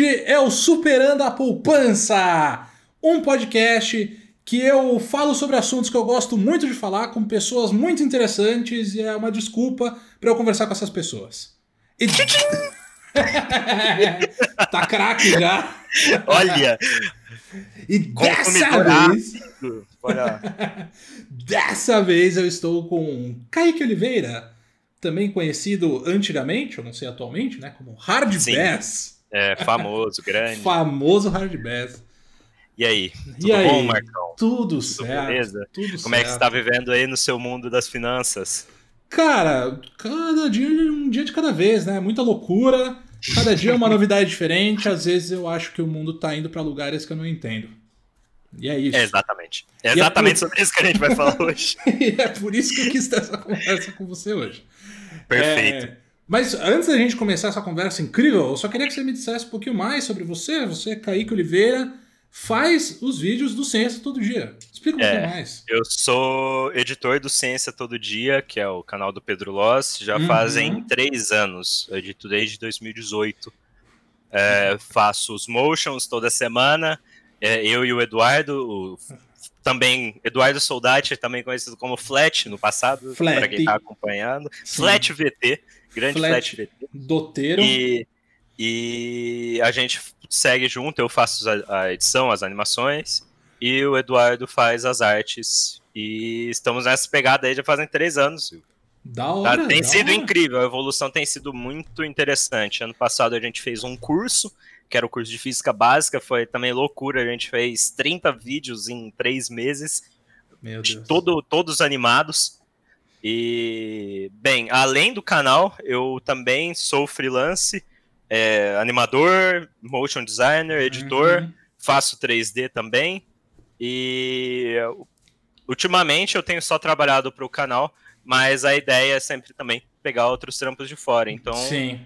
Este é o Superando a Poupança, um podcast que eu falo sobre assuntos que eu gosto muito de falar com pessoas muito interessantes e é uma desculpa para eu conversar com essas pessoas. E... tá craque já. Olha! E dessa vez. dessa vez eu estou com Kaique Oliveira, também conhecido antigamente, eu não sei atualmente, né? Como Hard Sim. Bass. É, famoso, grande. famoso Hard Bass. E aí? Tudo e aí? bom, Marcão? Tudo, tudo certo. Beleza? Tudo Como certo. é que você está vivendo aí no seu mundo das finanças? Cara, cada dia um dia de cada vez, né? Muita loucura. Cada dia é uma novidade diferente. Às vezes eu acho que o mundo tá indo para lugares que eu não entendo. E é isso. É exatamente. É exatamente é por... sobre isso que a gente vai falar hoje. e é por isso que eu quis ter essa conversa com você hoje. Perfeito. É... Mas antes da gente começar essa conversa incrível, eu só queria que você me dissesse um pouquinho mais sobre você. Você, Kaique Oliveira, faz os vídeos do Ciência Todo Dia. Explica um é, pouquinho mais. Eu sou editor do Ciência Todo Dia, que é o canal do Pedro Loss, já uhum. fazem três anos. Eu edito desde 2018. É, faço os motions toda semana. É, eu e o Eduardo, o, também Eduardo Soldati, também conhecido como Flat no passado, para quem está acompanhando. Sim. Flat VT, grande Flat, Flat. Doteiro. E, e a gente segue junto, eu faço a, edição, as animações, e o Eduardo faz as artes. E estamos nessa pegada aí já fazem três anos. Da tá, hora, tá, tem da sido hora. incrível, a evolução tem sido muito interessante. Ano passado a gente fez um curso, que era o curso de física básica, foi também loucura. A gente fez 30 vídeos em três meses, todo, todos animados. E, bem, além do canal, eu também sou freelance é, animador, motion designer, editor, uhum. faço 3D também. E ultimamente eu tenho só trabalhado para o canal, mas a ideia é sempre também pegar outros trampos de fora. Então, Sim.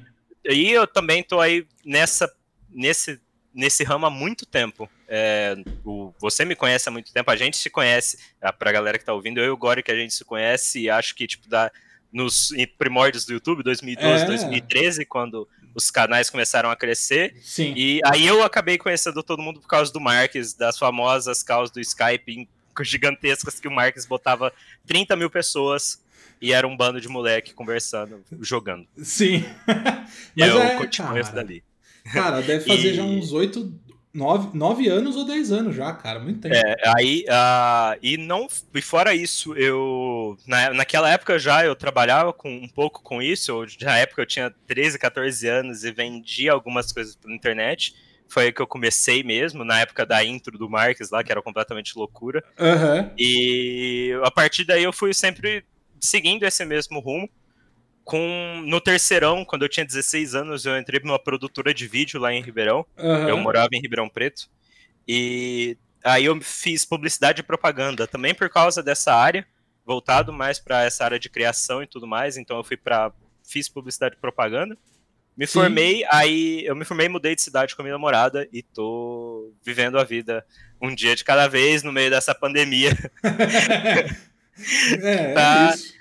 E eu também tô aí nessa nesse nesse ramo há muito tempo. É, o, você me conhece há muito tempo, a gente se conhece, pra galera que tá ouvindo, eu e o Gore que a gente se conhece e acho que, tipo, da, nos primórdios do YouTube, 2012, é. 2013, quando os canais começaram a crescer. Sim. E aí eu acabei conhecendo todo mundo por causa do Marques, das famosas causas do Skype gigantescas que o Marques botava 30 mil pessoas e era um bando de moleque conversando, jogando. Sim. e eu é, continuo isso dali. Cara, deve fazer e... já uns oito Nove, nove anos ou dez anos já, cara, muito tempo. É, aí, uh, e não, e fora isso, eu, na, naquela época já eu trabalhava com, um pouco com isso, eu, na época eu tinha 13, 14 anos e vendia algumas coisas pela internet, foi aí que eu comecei mesmo, na época da intro do Marques lá, que era completamente loucura, uhum. e a partir daí eu fui sempre seguindo esse mesmo rumo, com no terceirão, quando eu tinha 16 anos, eu entrei numa produtora de vídeo lá em Ribeirão. Uhum. Eu morava em Ribeirão Preto. E aí eu fiz publicidade e propaganda, também por causa dessa área, voltado mais para essa área de criação e tudo mais. Então eu fui para fiz publicidade e propaganda. Me Sim. formei, aí eu me formei, mudei de cidade com a minha namorada e tô vivendo a vida um dia de cada vez no meio dessa pandemia. é, tá? é isso.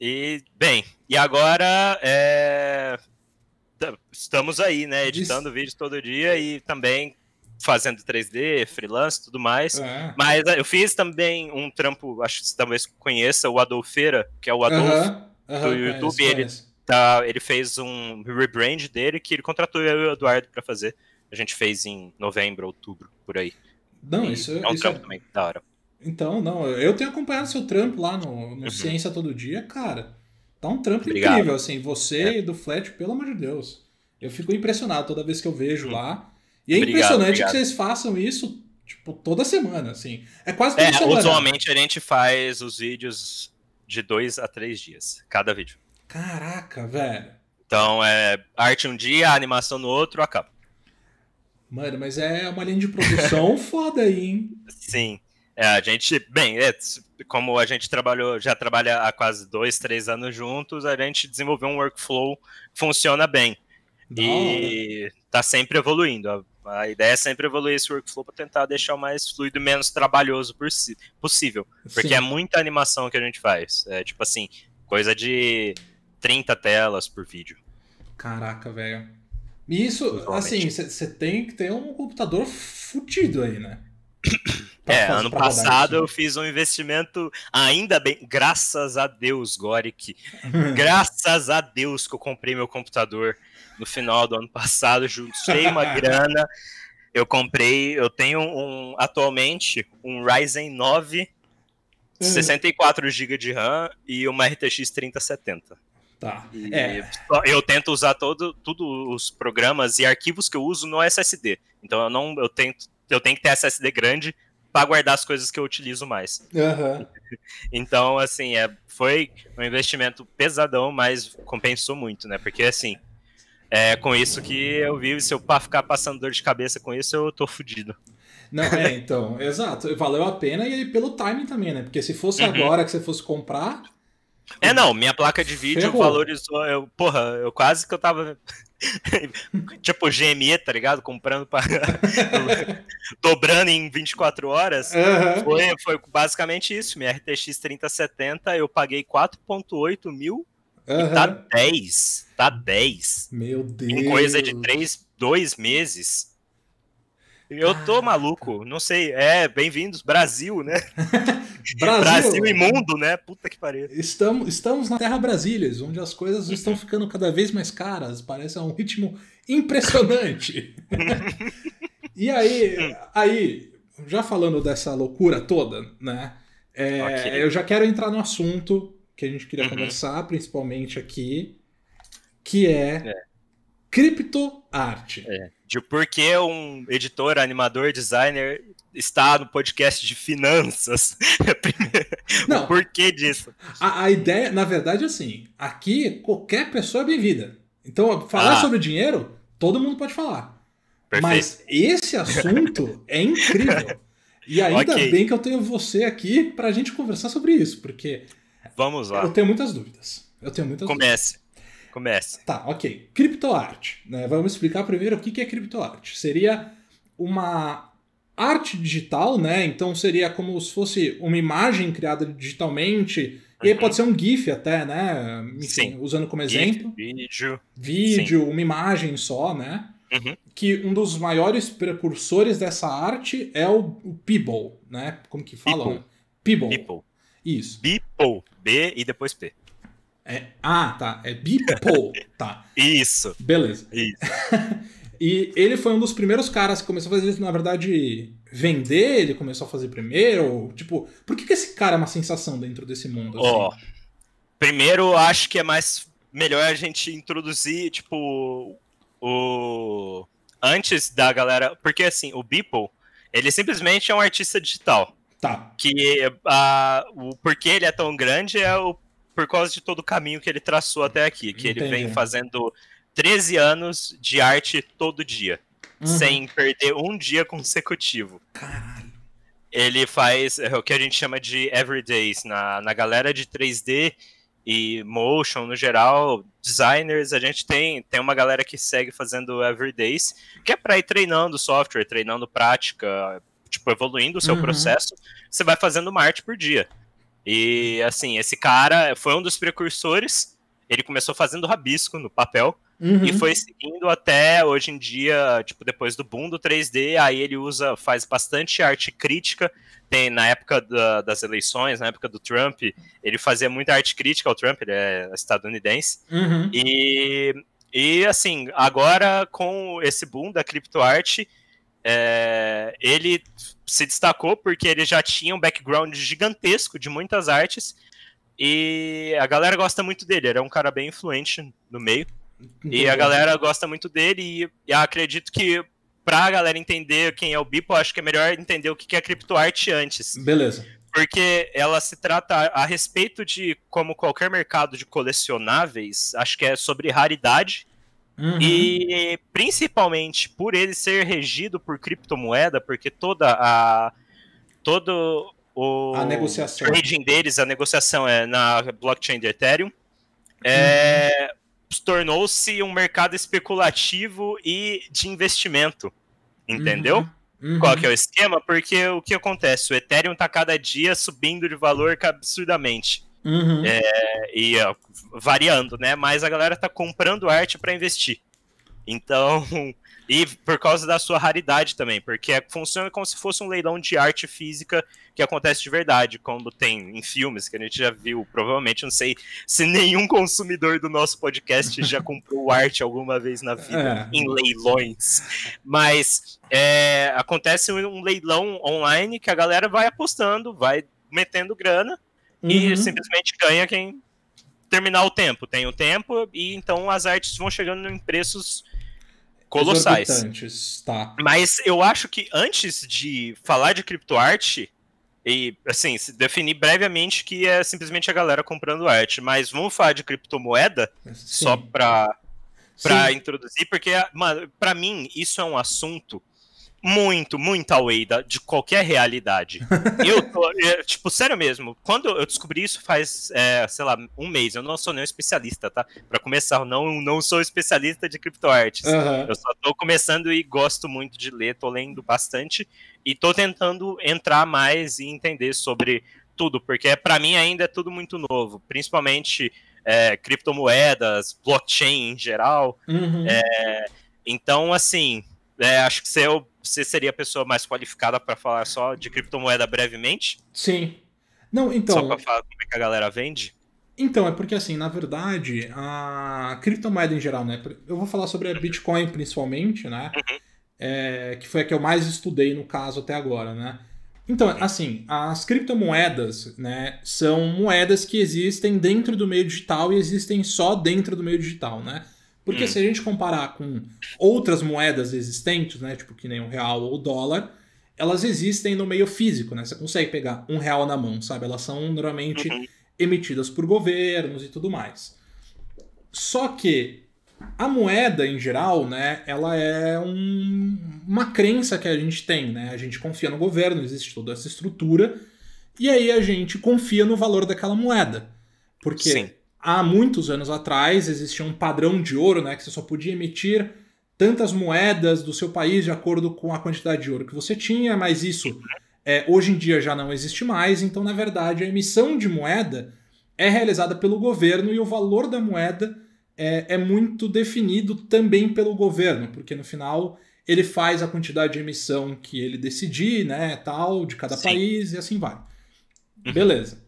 E, bem, e agora é... estamos aí, né? Editando vídeos todo dia e também fazendo 3D, freelance tudo mais. É. Mas é, eu fiz também um trampo, acho que você talvez conheça, o Adolfeira, que é o Adolfo uh -huh, uh -huh, do YouTube. Conheço, ele, Tá, ele fez um rebrand dele que ele contratou eu e o Eduardo para fazer. A gente fez em novembro, outubro, por aí. Não, e isso é um isso trampo é... também, da hora. Então, não, eu tenho acompanhado seu trampo lá no, no uhum. Ciência Todo Dia, cara. Tá um trampo Obrigado. incrível, assim. Você é. do Flat, pelo amor de Deus. Eu fico impressionado toda vez que eu vejo uhum. lá. E é obrigado, impressionante obrigado. que vocês façam isso, tipo, toda semana, assim. É quase toda é, semana. Usualmente a gente faz os vídeos de dois a três dias, cada vídeo. Caraca, velho. Então, é arte um dia, animação no outro, acaba. Mano, mas é uma linha de produção foda aí, hein? Sim. É, a gente, bem, é, como a gente trabalhou, já trabalha há quase dois, três anos juntos, a gente desenvolveu um workflow que funciona bem. E hora. tá sempre evoluindo. A, a, ideia é sempre evoluir esse workflow para tentar deixar o mais fluido e menos trabalhoso possível. Porque Sim. é muita animação que a gente faz. É tipo assim, coisa de 30 telas por vídeo. Caraca, velho. Isso, assim, você tem que ter um computador fudido aí, né? é, ano passado eu fiz um investimento, ainda bem, graças a Deus, Goric. graças a Deus que eu comprei meu computador no final do ano passado, juntei uma grana. Eu comprei, eu tenho um atualmente um Ryzen 9 64 GB de RAM e uma RTX 3070. Tá. E é. Eu tento usar todo, todos os programas e arquivos que eu uso no SSD. Então eu não eu tento eu tenho que ter SSD grande para guardar as coisas que eu utilizo mais. Uhum. então, assim, é, foi um investimento pesadão, mas compensou muito, né? Porque, assim, é com isso que eu vi, se eu ficar passando dor de cabeça com isso, eu tô fudido. Não, é, então, exato. Valeu a pena e pelo timing também, né? Porque se fosse uhum. agora que você fosse comprar, é, não, minha placa de vídeo Ferrou. valorizou. Eu, porra, eu quase que eu tava. tipo, GME, tá ligado? Comprando para. dobrando em 24 horas. Uhum. Foi, foi basicamente isso. Minha RTX 3070, eu paguei 4,8 mil uhum. e tá 10. Tá 10. Meu Deus. Em coisa de 3, 2 meses. Eu tô maluco, não sei. É, bem-vindos, Brasil, né? Brasil. Brasil e mundo, né? Puta que pariu. Estamos, estamos na Terra Brasílias, onde as coisas estão ficando cada vez mais caras. Parece um ritmo impressionante. e aí, aí, já falando dessa loucura toda, né? É, okay. Eu já quero entrar no assunto que a gente queria uhum. conversar, principalmente aqui, que é, é. Criptoarte. É de por que um editor, animador, designer está no podcast de finanças. Não, o porquê disso? A, a, ideia, na verdade, é assim: aqui qualquer pessoa é bem-vinda. Então, falar ah. sobre dinheiro, todo mundo pode falar. Perfeito. Mas esse assunto é incrível. E ainda okay. bem que eu tenho você aqui para a gente conversar sobre isso, porque. Vamos lá. Eu tenho muitas dúvidas. Eu tenho muitas Comece. Dúvidas. Comece. Tá, ok. Criptoarte. Né? Vamos explicar primeiro o que é criptoarte. Seria uma arte digital, né? Então seria como se fosse uma imagem criada digitalmente. E aí uhum. pode ser um GIF até, né? Enfim, Sim. usando como exemplo. GIF, vídeo. Vídeo, Sim. uma imagem só, né? Uhum. Que um dos maiores precursores dessa arte é o, o Peeble, né? Como que fala? Peeble. Peeble. Isso. Peeble. B e depois P. É, ah, tá. É Beeple. tá. Isso. Beleza. Isso. e ele foi um dos primeiros caras que começou a fazer isso, na verdade, vender, ele começou a fazer primeiro. Tipo, por que, que esse cara é uma sensação dentro desse mundo? Assim? Ó, primeiro, acho que é mais melhor a gente introduzir, tipo, o. Antes da galera. Porque assim, o Beeple, ele simplesmente é um artista digital. Tá. Que uh, o porquê ele é tão grande é o por causa de todo o caminho que ele traçou até aqui, que Entendi. ele vem fazendo 13 anos de arte todo dia, uhum. sem perder um dia consecutivo. Caralho. Ele faz é, o que a gente chama de everydays na, na galera de 3D e motion no geral, designers, a gente tem, tem uma galera que segue fazendo everydays, que é para ir treinando software, treinando prática, tipo, evoluindo o seu uhum. processo, você vai fazendo uma arte por dia. E assim, esse cara foi um dos precursores. Ele começou fazendo rabisco no papel uhum. e foi seguindo até hoje em dia, tipo, depois do boom do 3D, aí ele usa, faz bastante arte crítica. Tem na época da, das eleições, na época do Trump, ele fazia muita arte crítica ao Trump, ele é estadunidense. Uhum. E, e assim, agora com esse boom da criptoarte, é, ele se destacou porque ele já tinha um background gigantesco de muitas artes e a galera gosta muito dele. Ele é um cara bem influente no meio e a galera gosta muito dele e, acredito que pra galera entender quem é o Bipo, acho que é melhor entender o que é criptoarte antes. Beleza. Porque ela se trata a respeito de como qualquer mercado de colecionáveis, acho que é sobre raridade Uhum. E principalmente por ele ser regido por criptomoeda, porque toda a todo o a negociação. trading deles, a negociação é na blockchain de Ethereum, é, uhum. tornou-se um mercado especulativo e de investimento, entendeu? Uhum. Uhum. Qual que é o esquema? Porque o que acontece? O Ethereum está cada dia subindo de valor absurdamente. Uhum. É, e ó, variando, né? Mas a galera tá comprando arte para investir. Então, e por causa da sua raridade também, porque é, funciona como se fosse um leilão de arte física que acontece de verdade, como tem em filmes que a gente já viu. Provavelmente, não sei se nenhum consumidor do nosso podcast já comprou arte alguma vez na vida é. em leilões. Mas é, acontece um leilão online que a galera vai apostando, vai metendo grana uhum. e simplesmente ganha quem terminar o tempo. Tem o tempo e então as artes vão chegando em preços colossais. Tá. Mas eu acho que antes de falar de criptoarte, e assim, se definir brevemente que é simplesmente a galera comprando arte, mas vamos falar de criptomoeda Sim. só para para introduzir, porque mano, para mim isso é um assunto muito, muito away da, de qualquer realidade. eu, tô, eu, tipo, sério mesmo, quando eu descobri isso faz, é, sei lá, um mês, eu não sou nenhum especialista, tá? Para começar, eu não, não sou especialista de criptoartes. Uhum. Eu só tô começando e gosto muito de ler, tô lendo bastante e tô tentando entrar mais e entender sobre tudo, porque para mim ainda é tudo muito novo, principalmente é, criptomoedas, blockchain em geral. Uhum. É, então, assim, é, acho que você, é você seria a pessoa mais qualificada para falar só de criptomoeda brevemente. Sim. Não, então. Só para falar como é que a galera vende. Então, é porque assim, na verdade, a criptomoeda em geral, né? Eu vou falar sobre a Bitcoin principalmente, né? Uhum. É, que foi a que eu mais estudei no caso até agora, né? Então, assim, as criptomoedas, né, são moedas que existem dentro do meio digital e existem só dentro do meio digital, né? Porque hum. se a gente comparar com outras moedas existentes, né, tipo que nem o real ou o dólar, elas existem no meio físico, né? Você consegue pegar um real na mão, sabe? Elas são normalmente uhum. emitidas por governos e tudo mais. Só que a moeda em geral, né, ela é um, uma crença que a gente tem, né? A gente confia no governo, existe toda essa estrutura, e aí a gente confia no valor daquela moeda. Porque Sim há muitos anos atrás existia um padrão de ouro, né, que você só podia emitir tantas moedas do seu país de acordo com a quantidade de ouro que você tinha, mas isso é, hoje em dia já não existe mais. Então, na verdade, a emissão de moeda é realizada pelo governo e o valor da moeda é, é muito definido também pelo governo, porque no final ele faz a quantidade de emissão que ele decidir, né, tal, de cada Sim. país e assim vai. Uhum. Beleza.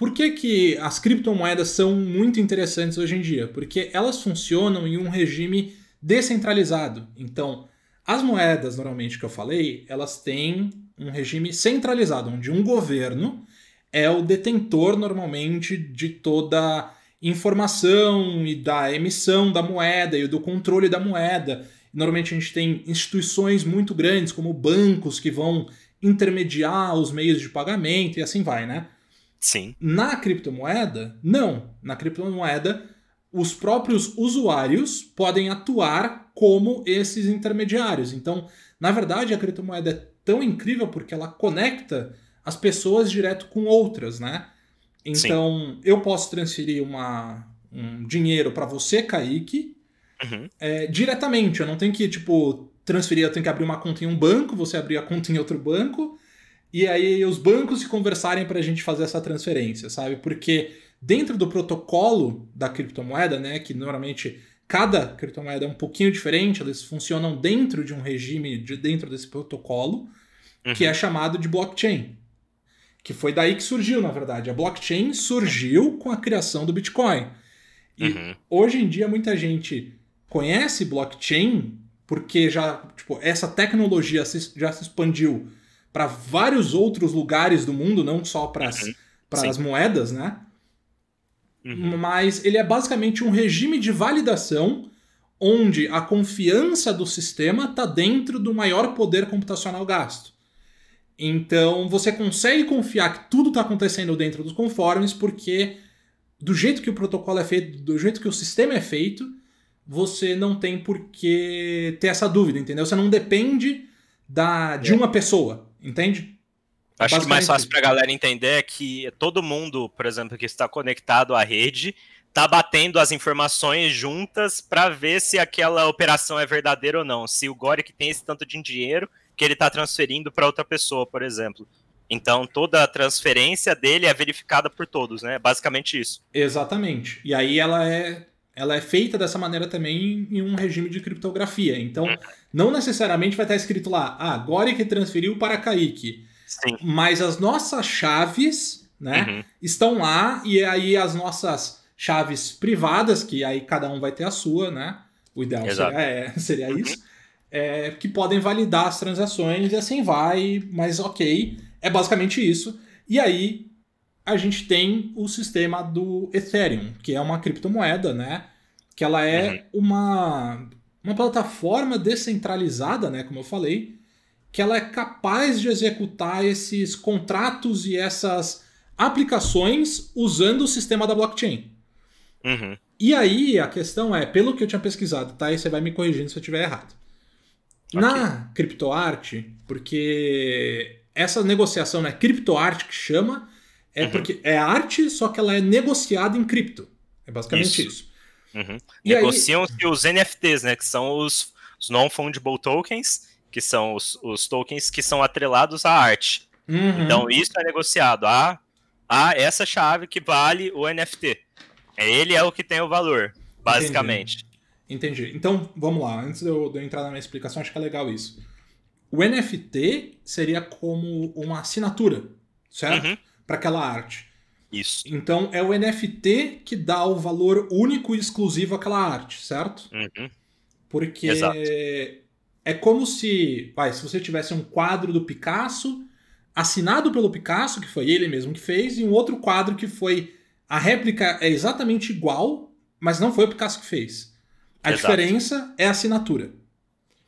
Por que, que as criptomoedas são muito interessantes hoje em dia? Porque elas funcionam em um regime descentralizado. Então, as moedas, normalmente, que eu falei, elas têm um regime centralizado, onde um governo é o detentor, normalmente, de toda informação e da emissão da moeda e do controle da moeda. Normalmente a gente tem instituições muito grandes, como bancos, que vão intermediar os meios de pagamento e assim vai, né? Sim. Na criptomoeda, não. Na criptomoeda, os próprios usuários podem atuar como esses intermediários. Então, na verdade, a criptomoeda é tão incrível porque ela conecta as pessoas direto com outras, né? Então, Sim. eu posso transferir uma, um dinheiro para você, Kaique, uhum. é, diretamente. Eu não tenho que, tipo, transferir, eu tenho que abrir uma conta em um banco, você abrir a conta em outro banco, e aí os bancos se conversarem para a gente fazer essa transferência, sabe? Porque dentro do protocolo da criptomoeda, né, que normalmente cada criptomoeda é um pouquinho diferente, eles funcionam dentro de um regime de dentro desse protocolo, uhum. que é chamado de blockchain. Que foi daí que surgiu, na verdade. A blockchain surgiu com a criação do Bitcoin. E uhum. hoje em dia muita gente conhece blockchain porque já, tipo, essa tecnologia já se expandiu para vários outros lugares do mundo, não só para as uhum. moedas, né? Uhum. Mas ele é basicamente um regime de validação onde a confiança do sistema está dentro do maior poder computacional gasto. Então você consegue confiar que tudo está acontecendo dentro dos conformes, porque do jeito que o protocolo é feito, do jeito que o sistema é feito, você não tem por que ter essa dúvida, entendeu? Você não depende da, de é. uma pessoa. Entende? Acho que mais fácil para a galera entender é que todo mundo, por exemplo, que está conectado à rede, tá batendo as informações juntas para ver se aquela operação é verdadeira ou não. Se o Goric tem esse tanto de dinheiro que ele está transferindo para outra pessoa, por exemplo. Então toda a transferência dele é verificada por todos, né? É basicamente isso. Exatamente. E aí ela é ela é feita dessa maneira também em um regime de criptografia. Então, não necessariamente vai estar escrito lá, ah, Gori que transferiu para Kaique. Sim. Mas as nossas chaves, né, uhum. estão lá e aí as nossas chaves privadas, que aí cada um vai ter a sua, né? O ideal Exato. seria, é, seria uhum. isso. É, que podem validar as transações e assim vai, mas ok. É basicamente isso. E aí a gente tem o sistema do Ethereum, que é uma criptomoeda, né? Que ela é uhum. uma, uma plataforma descentralizada, né? Como eu falei, que ela é capaz de executar esses contratos e essas aplicações usando o sistema da blockchain. Uhum. E aí a questão é, pelo que eu tinha pesquisado, tá? E você vai me corrigindo se eu estiver errado. Okay. Na criptoarte, porque essa negociação, né? Criptoarte que chama, é uhum. porque é arte, só que ela é negociada em cripto. É basicamente isso. isso. Uhum. Negociam-se os NFTs, né? Que são os, os non-fungible tokens, que são os, os, tokens que são atrelados à arte. Uhum. Então, isso é negociado. A, a essa chave que vale o NFT. Ele é o que tem o valor, basicamente. Entendi. Entendi. Então, vamos lá. Antes de eu, de eu entrar na minha explicação, acho que é legal isso. O NFT seria como uma assinatura, certo? Uhum para aquela arte. Isso. Então é o NFT que dá o valor único e exclusivo àquela arte, certo? Uhum. Porque Exato. é como se, vai, se você tivesse um quadro do Picasso assinado pelo Picasso, que foi ele mesmo que fez, e um outro quadro que foi a réplica é exatamente igual, mas não foi o Picasso que fez. A Exato. diferença é a assinatura.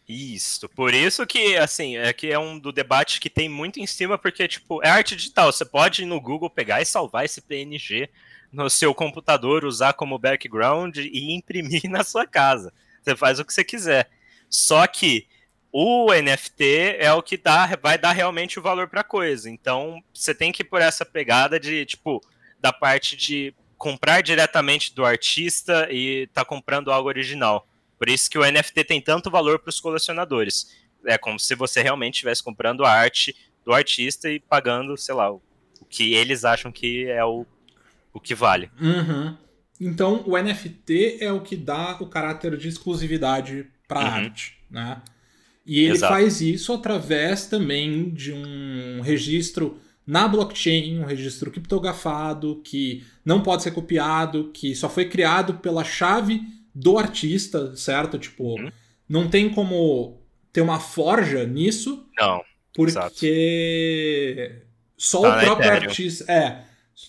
Isso, por isso que, assim, é que é um do debate que tem muito em cima, porque, tipo, é arte digital, você pode ir no Google pegar e salvar esse PNG no seu computador, usar como background e imprimir na sua casa. Você faz o que você quiser. Só que o NFT é o que dá, vai dar realmente o valor para a coisa. Então, você tem que ir por essa pegada de, tipo, da parte de comprar diretamente do artista e tá comprando algo original. Por isso que o NFT tem tanto valor para os colecionadores. É como se você realmente estivesse comprando a arte do artista e pagando, sei lá, o que eles acham que é o, o que vale. Uhum. Então, o NFT é o que dá o caráter de exclusividade para a uhum. arte, né? E ele Exato. faz isso através também de um registro na blockchain, um registro criptografado que não pode ser copiado, que só foi criado pela chave do artista, certo? Tipo, hum. não tem como ter uma forja nisso. Não. Porque exato. só tá o próprio artista. É.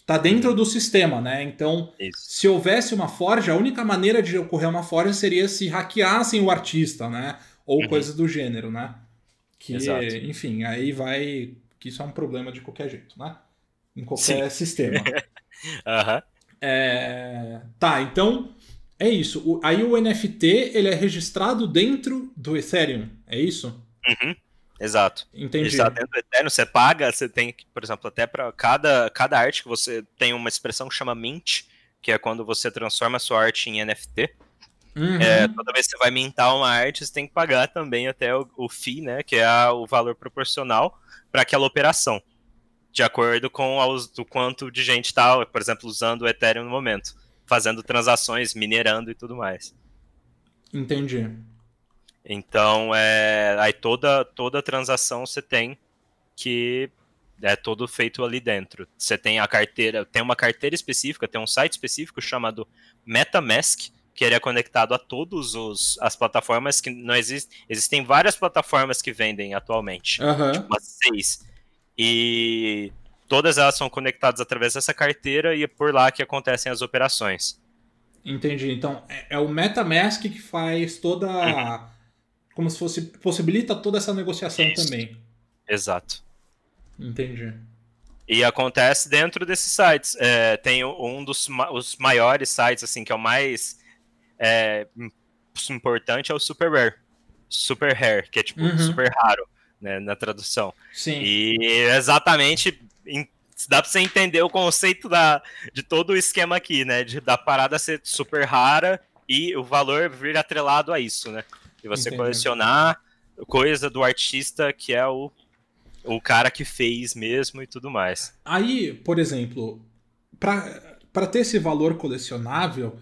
Tá dentro uhum. do sistema, né? Então, Isso. se houvesse uma forja, a única maneira de ocorrer uma forja seria se hackeassem o artista, né? Ou uhum. coisas do gênero, né? Que, Exato. enfim, aí vai. Que isso é um problema de qualquer jeito, né? Em qualquer Sim. sistema. uhum. é... Tá, então é isso. O, aí o NFT ele é registrado dentro do Ethereum, é isso? Uhum. Exato. Entendi. Está dentro do Ethereum, você paga, você tem, por exemplo, até para cada, cada arte que você tem uma expressão que chama mint, que é quando você transforma a sua arte em NFT. Uhum. É, toda vez que você vai mintar uma arte, você tem que pagar também até o, o FII, né, que é a, o valor proporcional para aquela operação, de acordo com o quanto de gente está, por exemplo, usando o Ethereum no momento fazendo transações, minerando e tudo mais. Entendi. Então, é, aí toda, toda transação você tem que é todo feito ali dentro. Você tem a carteira, tem uma carteira específica, tem um site específico chamado MetaMask, que ele é conectado a todas as plataformas que não existem. Existem várias plataformas que vendem atualmente, uhum. tipo umas seis. E todas elas são conectadas através dessa carteira e é por lá que acontecem as operações. Entendi. Então, é, é o MetaMask que faz toda. Uhum. Como se fosse. possibilita toda essa negociação Isso. também. Exato. Entendi. E acontece dentro desses sites. É, tem um dos os maiores sites, assim, que é o mais é, importante, é o Super Rare. Super Rare, que é tipo uhum. super raro, né, na tradução. Sim. E exatamente dá pra você entender o conceito da, de todo o esquema aqui, né? De, da parada ser super rara e o valor vir atrelado a isso, né? E você Entendi. colecionar coisa do artista que é o, o cara que fez mesmo e tudo mais. Aí, por exemplo, para ter esse valor colecionável,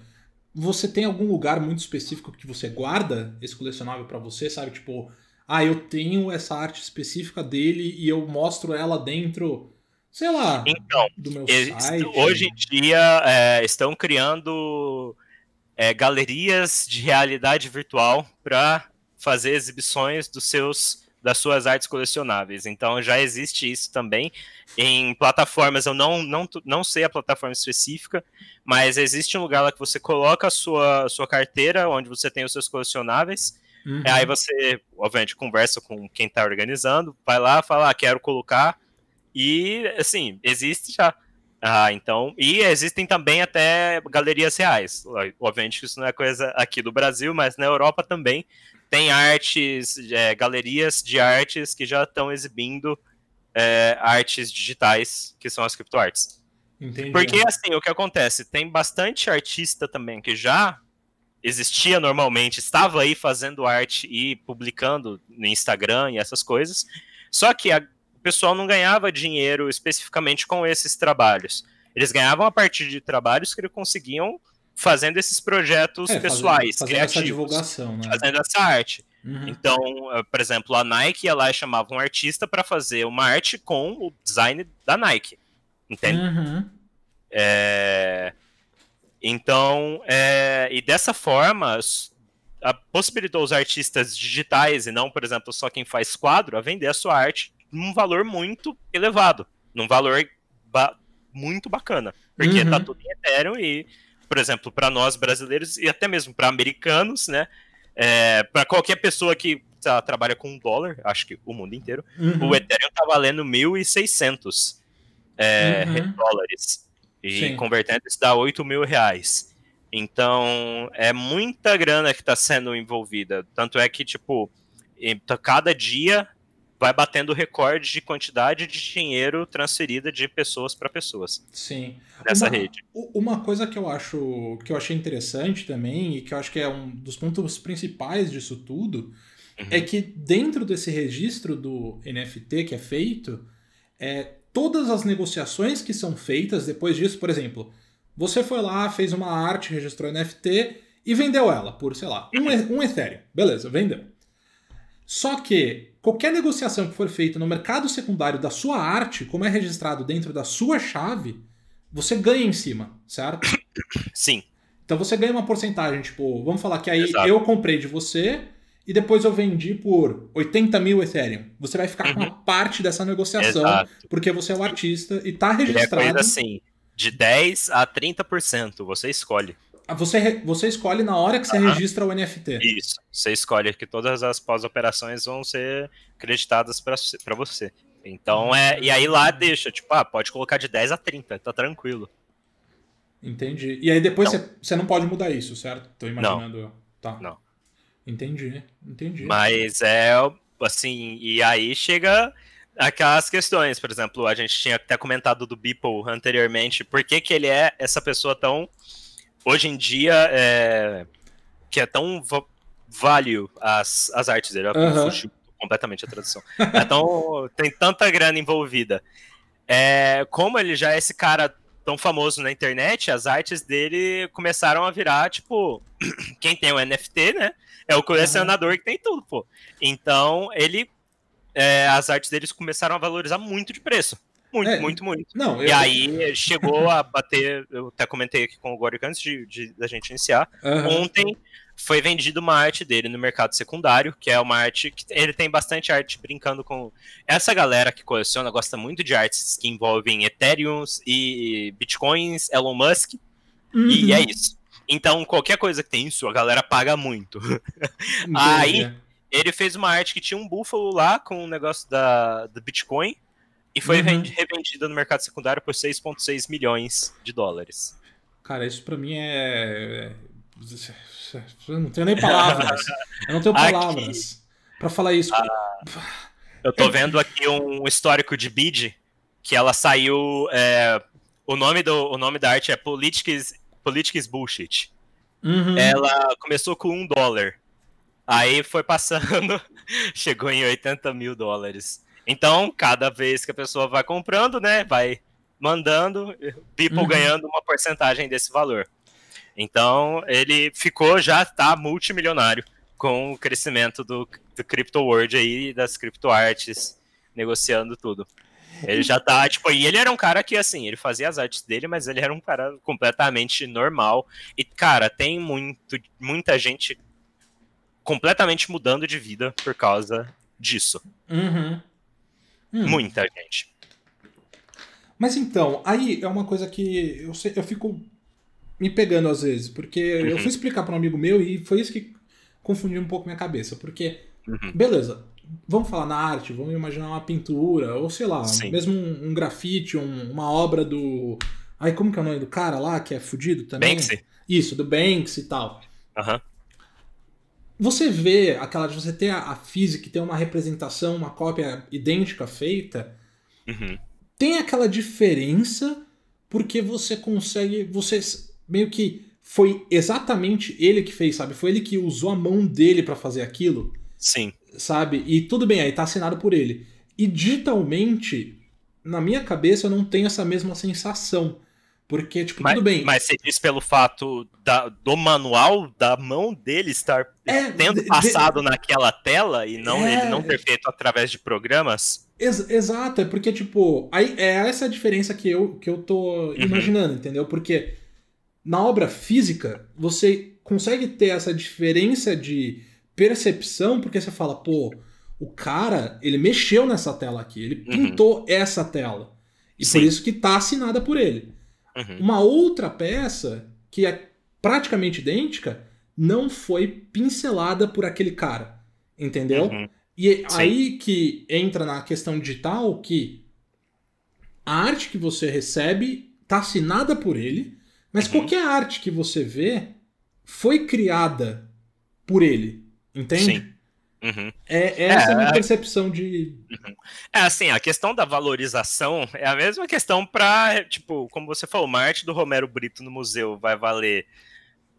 você tem algum lugar muito específico que você guarda esse colecionável para você, sabe? Tipo, ah, eu tenho essa arte específica dele e eu mostro ela dentro, sei lá, então, do meu site. Hoje em dia é, estão criando é, galerias de realidade virtual para fazer exibições dos seus das suas artes colecionáveis. Então já existe isso também em plataformas. Eu não, não, não sei a plataforma específica, mas existe um lugar lá que você coloca a sua, sua carteira, onde você tem os seus colecionáveis. Uhum. Aí você, obviamente, conversa com quem está organizando, vai lá, fala, ah, quero colocar. E, assim, existe já. Ah, então, e existem também até galerias reais. Obviamente isso não é coisa aqui do Brasil, mas na Europa também tem artes, é, galerias de artes que já estão exibindo é, artes digitais, que são as criptoartes. Entendi. Porque, assim, o que acontece? Tem bastante artista também que já existia normalmente, estava aí fazendo arte e publicando no Instagram e essas coisas, só que a, o pessoal não ganhava dinheiro especificamente com esses trabalhos. Eles ganhavam a partir de trabalhos que eles conseguiam fazendo esses projetos é, pessoais, fazendo, fazendo essa divulgação, né? fazendo essa arte. Uhum. Então, eh, por exemplo, a Nike ia lá e chamava um artista para fazer uma arte com o design da Nike, entende? Uhum. É... Então, é... e dessa forma, possibilitou os artistas digitais e não, por exemplo, só quem faz quadro a vender a sua arte num valor muito elevado, num valor ba muito bacana, porque uhum. tá tudo em Ethereum e por exemplo, para nós brasileiros e até mesmo para americanos, né? É, para qualquer pessoa que trabalha com um dólar, acho que o mundo inteiro, uhum. o Ethereum tá valendo 1.600 é, uhum. dólares. E Sim. convertendo isso dá 8 mil reais. Então, é muita grana que está sendo envolvida. Tanto é que, tipo, cada dia vai batendo recorde de quantidade de dinheiro transferida de pessoas para pessoas. Sim. Nessa uma, rede. Uma coisa que eu acho que eu achei interessante também e que eu acho que é um dos pontos principais disso tudo uhum. é que dentro desse registro do NFT que é feito, é, todas as negociações que são feitas depois disso, por exemplo, você foi lá, fez uma arte, registrou NFT e vendeu ela por, sei lá, um, um Ethereum. Beleza, vendeu. Só que qualquer negociação que for feita no mercado secundário da sua arte, como é registrado dentro da sua chave, você ganha em cima, certo? Sim. Então você ganha uma porcentagem, tipo, vamos falar que aí Exato. eu comprei de você e depois eu vendi por 80 mil Ethereum. Você vai ficar uhum. com uma parte dessa negociação, Exato. porque você é o artista e tá registrado. É coisa assim, de 10 a 30%, você escolhe. Ah, você, você escolhe na hora que você registra o NFT. Isso. Você escolhe que todas as pós-operações vão ser creditadas para você. Então é. E aí lá deixa, tipo, ah, pode colocar de 10 a 30, tá tranquilo. Entendi. E aí depois você, você não pode mudar isso, certo? Tô imaginando. Não. Tá. Não. Entendi, entendi. Mas é assim, e aí chega aquelas questões, por exemplo, a gente tinha até comentado do Beeple anteriormente, por que, que ele é essa pessoa tão hoje em dia é, que é tão value as, as artes dele. Uhum. completamente a tradução. É tão, tem tanta grana envolvida. É, como ele já é esse cara tão famoso na internet, as artes dele começaram a virar, tipo, quem tem o NFT, né? É o colecionador uhum. que tem tudo, pô. Então, ele. É, as artes deles começaram a valorizar muito de preço. Muito, é, muito, muito. Não, eu... E aí chegou a bater, eu até comentei aqui com o Goric antes de, de, da gente iniciar. Uhum. Ontem foi vendido uma arte dele no mercado secundário, que é uma arte que ele tem bastante arte brincando com. Essa galera que coleciona gosta muito de artes que envolvem Ethereum e Bitcoins, Elon Musk. Uhum. E é isso. Então, qualquer coisa que tem isso, a galera paga muito. aí, ele fez uma arte que tinha um búfalo lá com o um negócio da, do Bitcoin. E foi uhum. revendida no mercado secundário por 6,6 milhões de dólares. Cara, isso para mim é. Eu não tenho nem palavras. Eu não tenho palavras para falar isso. Ah, eu tô vendo aqui um histórico de bid que ela saiu. É, o, nome do, o nome da arte é Politics, Politics Bullshit. Uhum. Ela começou com um dólar. Aí foi passando, chegou em 80 mil dólares. Então, cada vez que a pessoa vai comprando, né, vai mandando, People uhum. ganhando uma porcentagem desse valor. Então, ele ficou, já tá multimilionário com o crescimento do, do Crypto World aí, das criptoartes, negociando tudo. Ele já tá, tipo, e ele era um cara que, assim, ele fazia as artes dele, mas ele era um cara completamente normal. E, cara, tem muito, muita gente completamente mudando de vida por causa disso. Uhum. Hum. Muita gente. Mas então, aí é uma coisa que eu, sei, eu fico me pegando às vezes, porque uhum. eu fui explicar para um amigo meu e foi isso que confundiu um pouco minha cabeça. Porque, uhum. beleza, vamos falar na arte, vamos imaginar uma pintura, ou sei lá, Sim. mesmo um, um grafite, um, uma obra do. Ai, como que é o nome do cara lá que é fudido também? Banksy. Isso, do Banks e tal. Aham. Uhum. Você vê aquela de você ter a, a física e ter uma representação, uma cópia idêntica feita. Uhum tem aquela diferença porque você consegue. Você meio que foi exatamente ele que fez, sabe? Foi ele que usou a mão dele para fazer aquilo. Sim. Sabe? E tudo bem, aí tá assinado por ele. E digitalmente, na minha cabeça, eu não tenho essa mesma sensação. Porque, tipo, mas, tudo bem. Mas você diz pelo fato da, do manual, da mão dele estar é, tendo passado de, naquela tela e não é, ele não ter feito através de programas? Ex exato, é porque, tipo, aí é essa a diferença que eu, que eu tô uhum. imaginando, entendeu? Porque na obra física, você consegue ter essa diferença de percepção, porque você fala, pô, o cara, ele mexeu nessa tela aqui, ele uhum. pintou uhum. essa tela. E Sim. por isso que tá assinada por ele. Uhum. Uma outra peça que é praticamente idêntica não foi pincelada por aquele cara, entendeu? Uhum. E Sim. aí que entra na questão digital que a arte que você recebe tá assinada por ele, mas uhum. qualquer arte que você vê foi criada por ele, entende? Sim. Uhum. É, essa é, é a minha percepção de. Uhum. É assim, a questão da valorização é a mesma questão para, tipo, como você falou, uma arte do Romero Brito no museu vai valer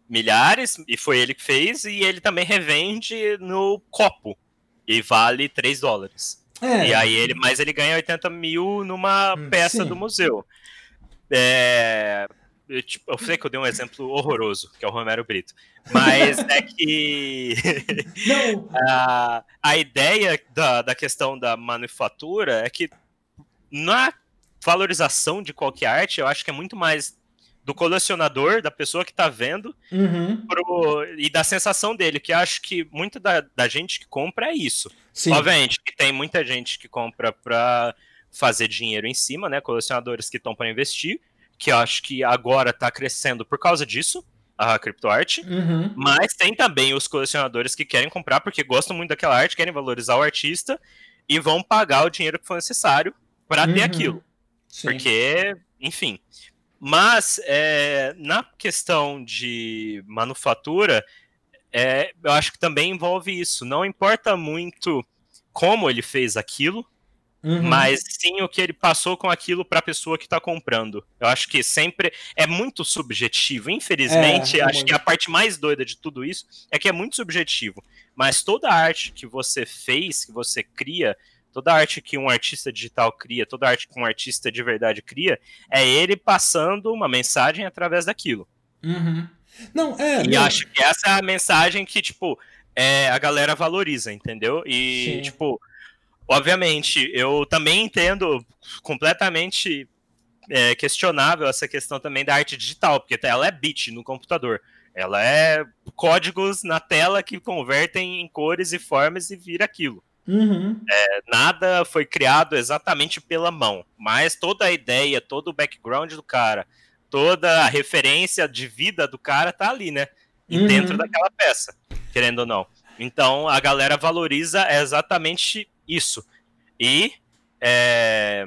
milhares, e foi ele que fez, e ele também revende no copo, e vale 3 dólares. É. E aí ele, mas ele ganha 80 mil numa hum, peça Sim. do museu. É, eu, tipo, eu sei que eu dei um exemplo horroroso, que é o Romero Brito. Mas é que a, a ideia da, da questão da manufatura é que na valorização de qualquer arte, eu acho que é muito mais do colecionador, da pessoa que está vendo, uhum. pro, e da sensação dele, que acho que muita da, da gente que compra é isso. Sim. Obviamente que tem muita gente que compra para fazer dinheiro em cima, né? Colecionadores que estão para investir, que eu acho que agora está crescendo por causa disso, a criptoarte, uhum. mas tem também os colecionadores que querem comprar porque gostam muito daquela arte, querem valorizar o artista e vão pagar o dinheiro que for necessário para uhum. ter aquilo. Sim. Porque, enfim. Mas é, na questão de manufatura, é, eu acho que também envolve isso. Não importa muito como ele fez aquilo, Uhum. Mas sim o que ele passou com aquilo para a pessoa que está comprando. Eu acho que sempre é muito subjetivo. Infelizmente, é, acho muito. que a parte mais doida de tudo isso é que é muito subjetivo. Mas toda arte que você fez, que você cria, toda arte que um artista digital cria, toda arte que um artista de verdade cria, é ele passando uma mensagem através daquilo. Uhum. Não, é. E acho que essa é a mensagem que, tipo, é, a galera valoriza, entendeu? E, Sim. tipo Obviamente, eu também entendo completamente é, questionável essa questão também da arte digital, porque ela é bit no computador. Ela é códigos na tela que convertem em cores e formas e vira aquilo. Uhum. É, nada foi criado exatamente pela mão, mas toda a ideia, todo o background do cara, toda a referência de vida do cara tá ali, né? E uhum. dentro daquela peça, querendo ou não. Então a galera valoriza exatamente isso. E é,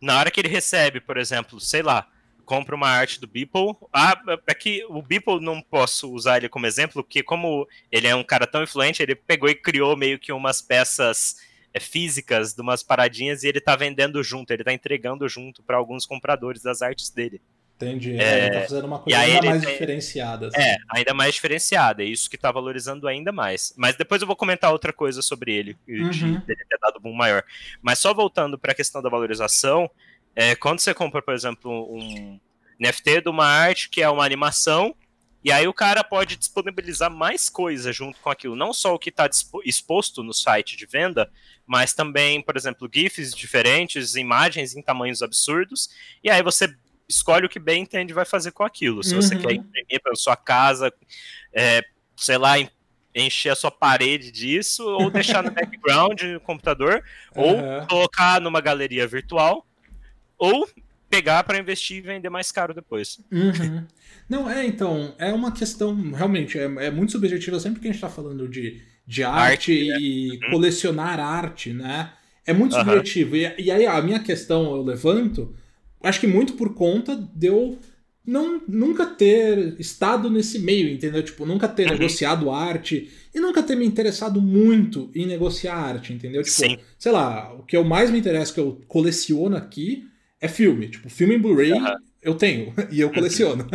na hora que ele recebe, por exemplo, sei lá, compra uma arte do Beeple. Ah, é que o Beeple não posso usar ele como exemplo, porque como ele é um cara tão influente, ele pegou e criou meio que umas peças é, físicas de umas paradinhas e ele tá vendendo junto, ele tá entregando junto para alguns compradores das artes dele. Entendi. É, ele tá fazendo uma coisa ainda mais tem... diferenciada. Assim. É, ainda mais diferenciada. É isso que tá valorizando ainda mais. Mas depois eu vou comentar outra coisa sobre ele, uhum. de ele ter dado boom maior. Mas só voltando para a questão da valorização, é, quando você compra, por exemplo, um NFT de uma arte que é uma animação E aí o cara pode disponibilizar mais coisa junto com aquilo, não só o que está exposto no site de venda, mas também, por exemplo, GIFs diferentes, imagens em tamanhos absurdos, e aí você escolhe o que bem entende vai fazer com aquilo. Se uhum. você quer imprimir para sua casa, é, sei lá, encher a sua parede disso, ou deixar no background no computador, uhum. ou colocar numa galeria virtual, ou pegar para investir e vender mais caro depois. Uhum. Não, é, então, é uma questão, realmente, é, é muito subjetiva sempre que a gente está falando de, de arte, arte e né? colecionar arte, né? É muito subjetivo. E, e aí a minha questão eu levanto, acho que muito por conta de eu não, nunca ter estado nesse meio, entendeu? Tipo, nunca ter uhum. negociado arte e nunca ter me interessado muito em negociar arte, entendeu? Tipo, Sim. sei lá, o que eu mais me interessa, que eu coleciono aqui, é filme. Tipo, filme em Blu-ray uhum. eu tenho e eu coleciono.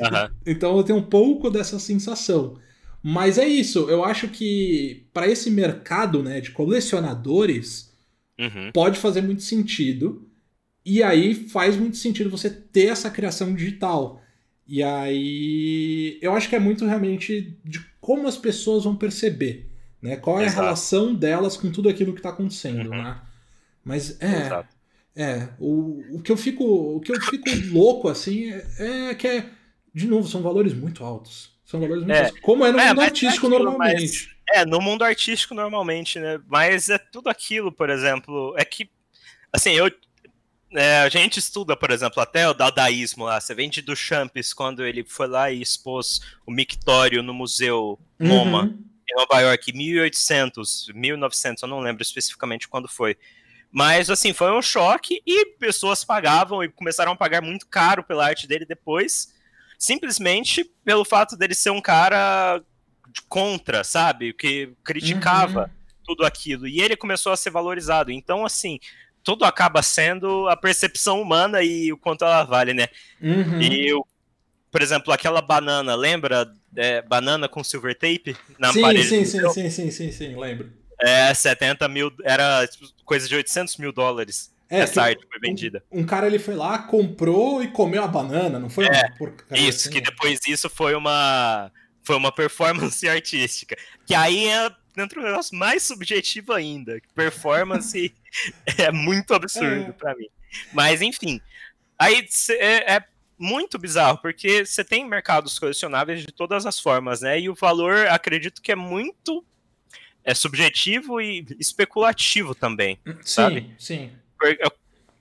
Uhum. então eu tenho um pouco dessa sensação. Mas é isso, eu acho que para esse mercado né, de colecionadores uhum. pode fazer muito sentido. E aí faz muito sentido você ter essa criação digital. E aí eu acho que é muito realmente de como as pessoas vão perceber, né? Qual é Exato. a relação delas com tudo aquilo que está acontecendo, uhum. né? Mas é, Exato. é o, o que eu fico, o que eu fico louco assim é, é, que é de novo são valores muito altos. São valores muito é. altos. Como é no é, mundo artístico é aquilo, normalmente. Mas, é, no mundo artístico normalmente, né? Mas é tudo aquilo, por exemplo, é que assim, eu é, a gente estuda, por exemplo, até o dadaísmo lá. Você vende do Champs quando ele foi lá e expôs o mictório no Museu MoMA, uhum. em Nova York, 1800, 1900, eu não lembro especificamente quando foi. Mas, assim, foi um choque e pessoas pagavam e começaram a pagar muito caro pela arte dele depois, simplesmente pelo fato dele ser um cara contra, sabe? Que criticava uhum. tudo aquilo. E ele começou a ser valorizado. Então, assim, tudo acaba sendo a percepção humana e o quanto ela vale, né? Uhum. E eu, por exemplo, aquela banana, lembra? É, banana com silver tape na sim, parede? Sim, sim, sim, sim, sim, sim, lembro. É, 70 mil, era coisa de 800 mil dólares. É, essa arte foi vendida. Um, um, cara ele foi lá, comprou e comeu a banana, não foi? É, isso, assim? que depois disso foi uma foi uma performance artística. Que aí é dentro do negócio mais subjetivo ainda. Performance é muito absurdo é. para mim. Mas, enfim. Aí é, é muito bizarro, porque você tem mercados colecionáveis de todas as formas, né? E o valor, acredito que é muito é subjetivo e especulativo também, sim, sabe? Sim. Por,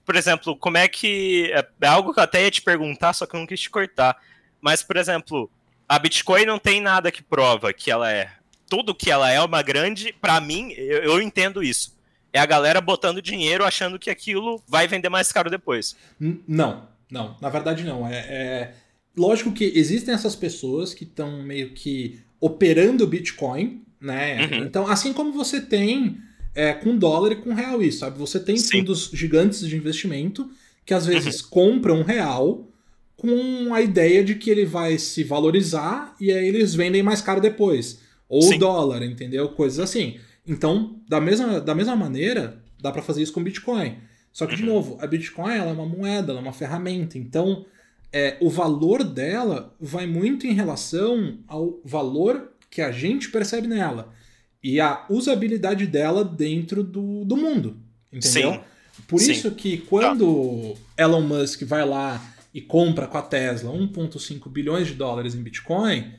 por, exemplo, como é que é, é algo que eu até ia te perguntar, só que eu não quis te cortar. Mas, por exemplo, a Bitcoin não tem nada que prova que ela é tudo que ela é uma grande, para mim, eu, eu, entendo isso. É a galera botando dinheiro achando que aquilo vai vender mais caro depois. Não, não. Na verdade, não. É, é... Lógico que existem essas pessoas que estão meio que operando Bitcoin, né? Uhum. Então, assim como você tem é, com dólar e com real isso, sabe? Você tem Sim. fundos gigantes de investimento que às vezes uhum. compram um real com a ideia de que ele vai se valorizar e aí eles vendem mais caro depois. Ou Sim. dólar, entendeu? Coisas assim. Então, da mesma, da mesma maneira, dá para fazer isso com Bitcoin. Só que, uhum. de novo, a Bitcoin ela é uma moeda, ela é uma ferramenta. Então, é, o valor dela vai muito em relação ao valor que a gente percebe nela e a usabilidade dela dentro do, do mundo. Entendeu? Sim. Por Sim. isso que quando ah. Elon Musk vai lá e compra com a Tesla 1,5 bilhões de dólares em Bitcoin,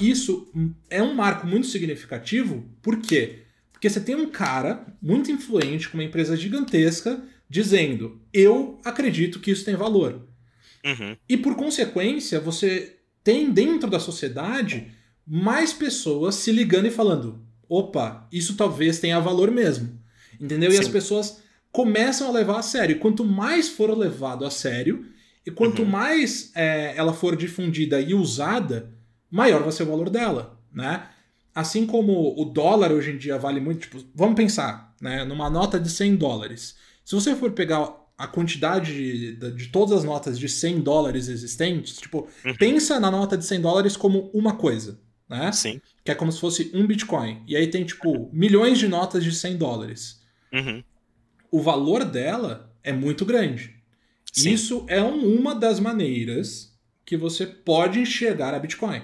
isso é um marco muito significativo, por quê? Porque você tem um cara muito influente com uma empresa gigantesca dizendo: eu acredito que isso tem valor. Uhum. E por consequência, você tem dentro da sociedade mais pessoas se ligando e falando: opa, isso talvez tenha valor mesmo. Entendeu? Sim. E as pessoas começam a levar a sério. Quanto mais for levado a sério, e quanto uhum. mais é, ela for difundida e usada, maior vai ser o valor dela, né? Assim como o dólar hoje em dia vale muito, tipo, vamos pensar, né, numa nota de 100 dólares. Se você for pegar a quantidade de, de, todas as notas de 100 dólares existentes, tipo, uhum. pensa na nota de 100 dólares como uma coisa, né? Sim. Que é como se fosse um Bitcoin. E aí tem, tipo, milhões de notas de 100 dólares. Uhum. O valor dela é muito grande. Sim. Isso é uma das maneiras que você pode enxergar a Bitcoin.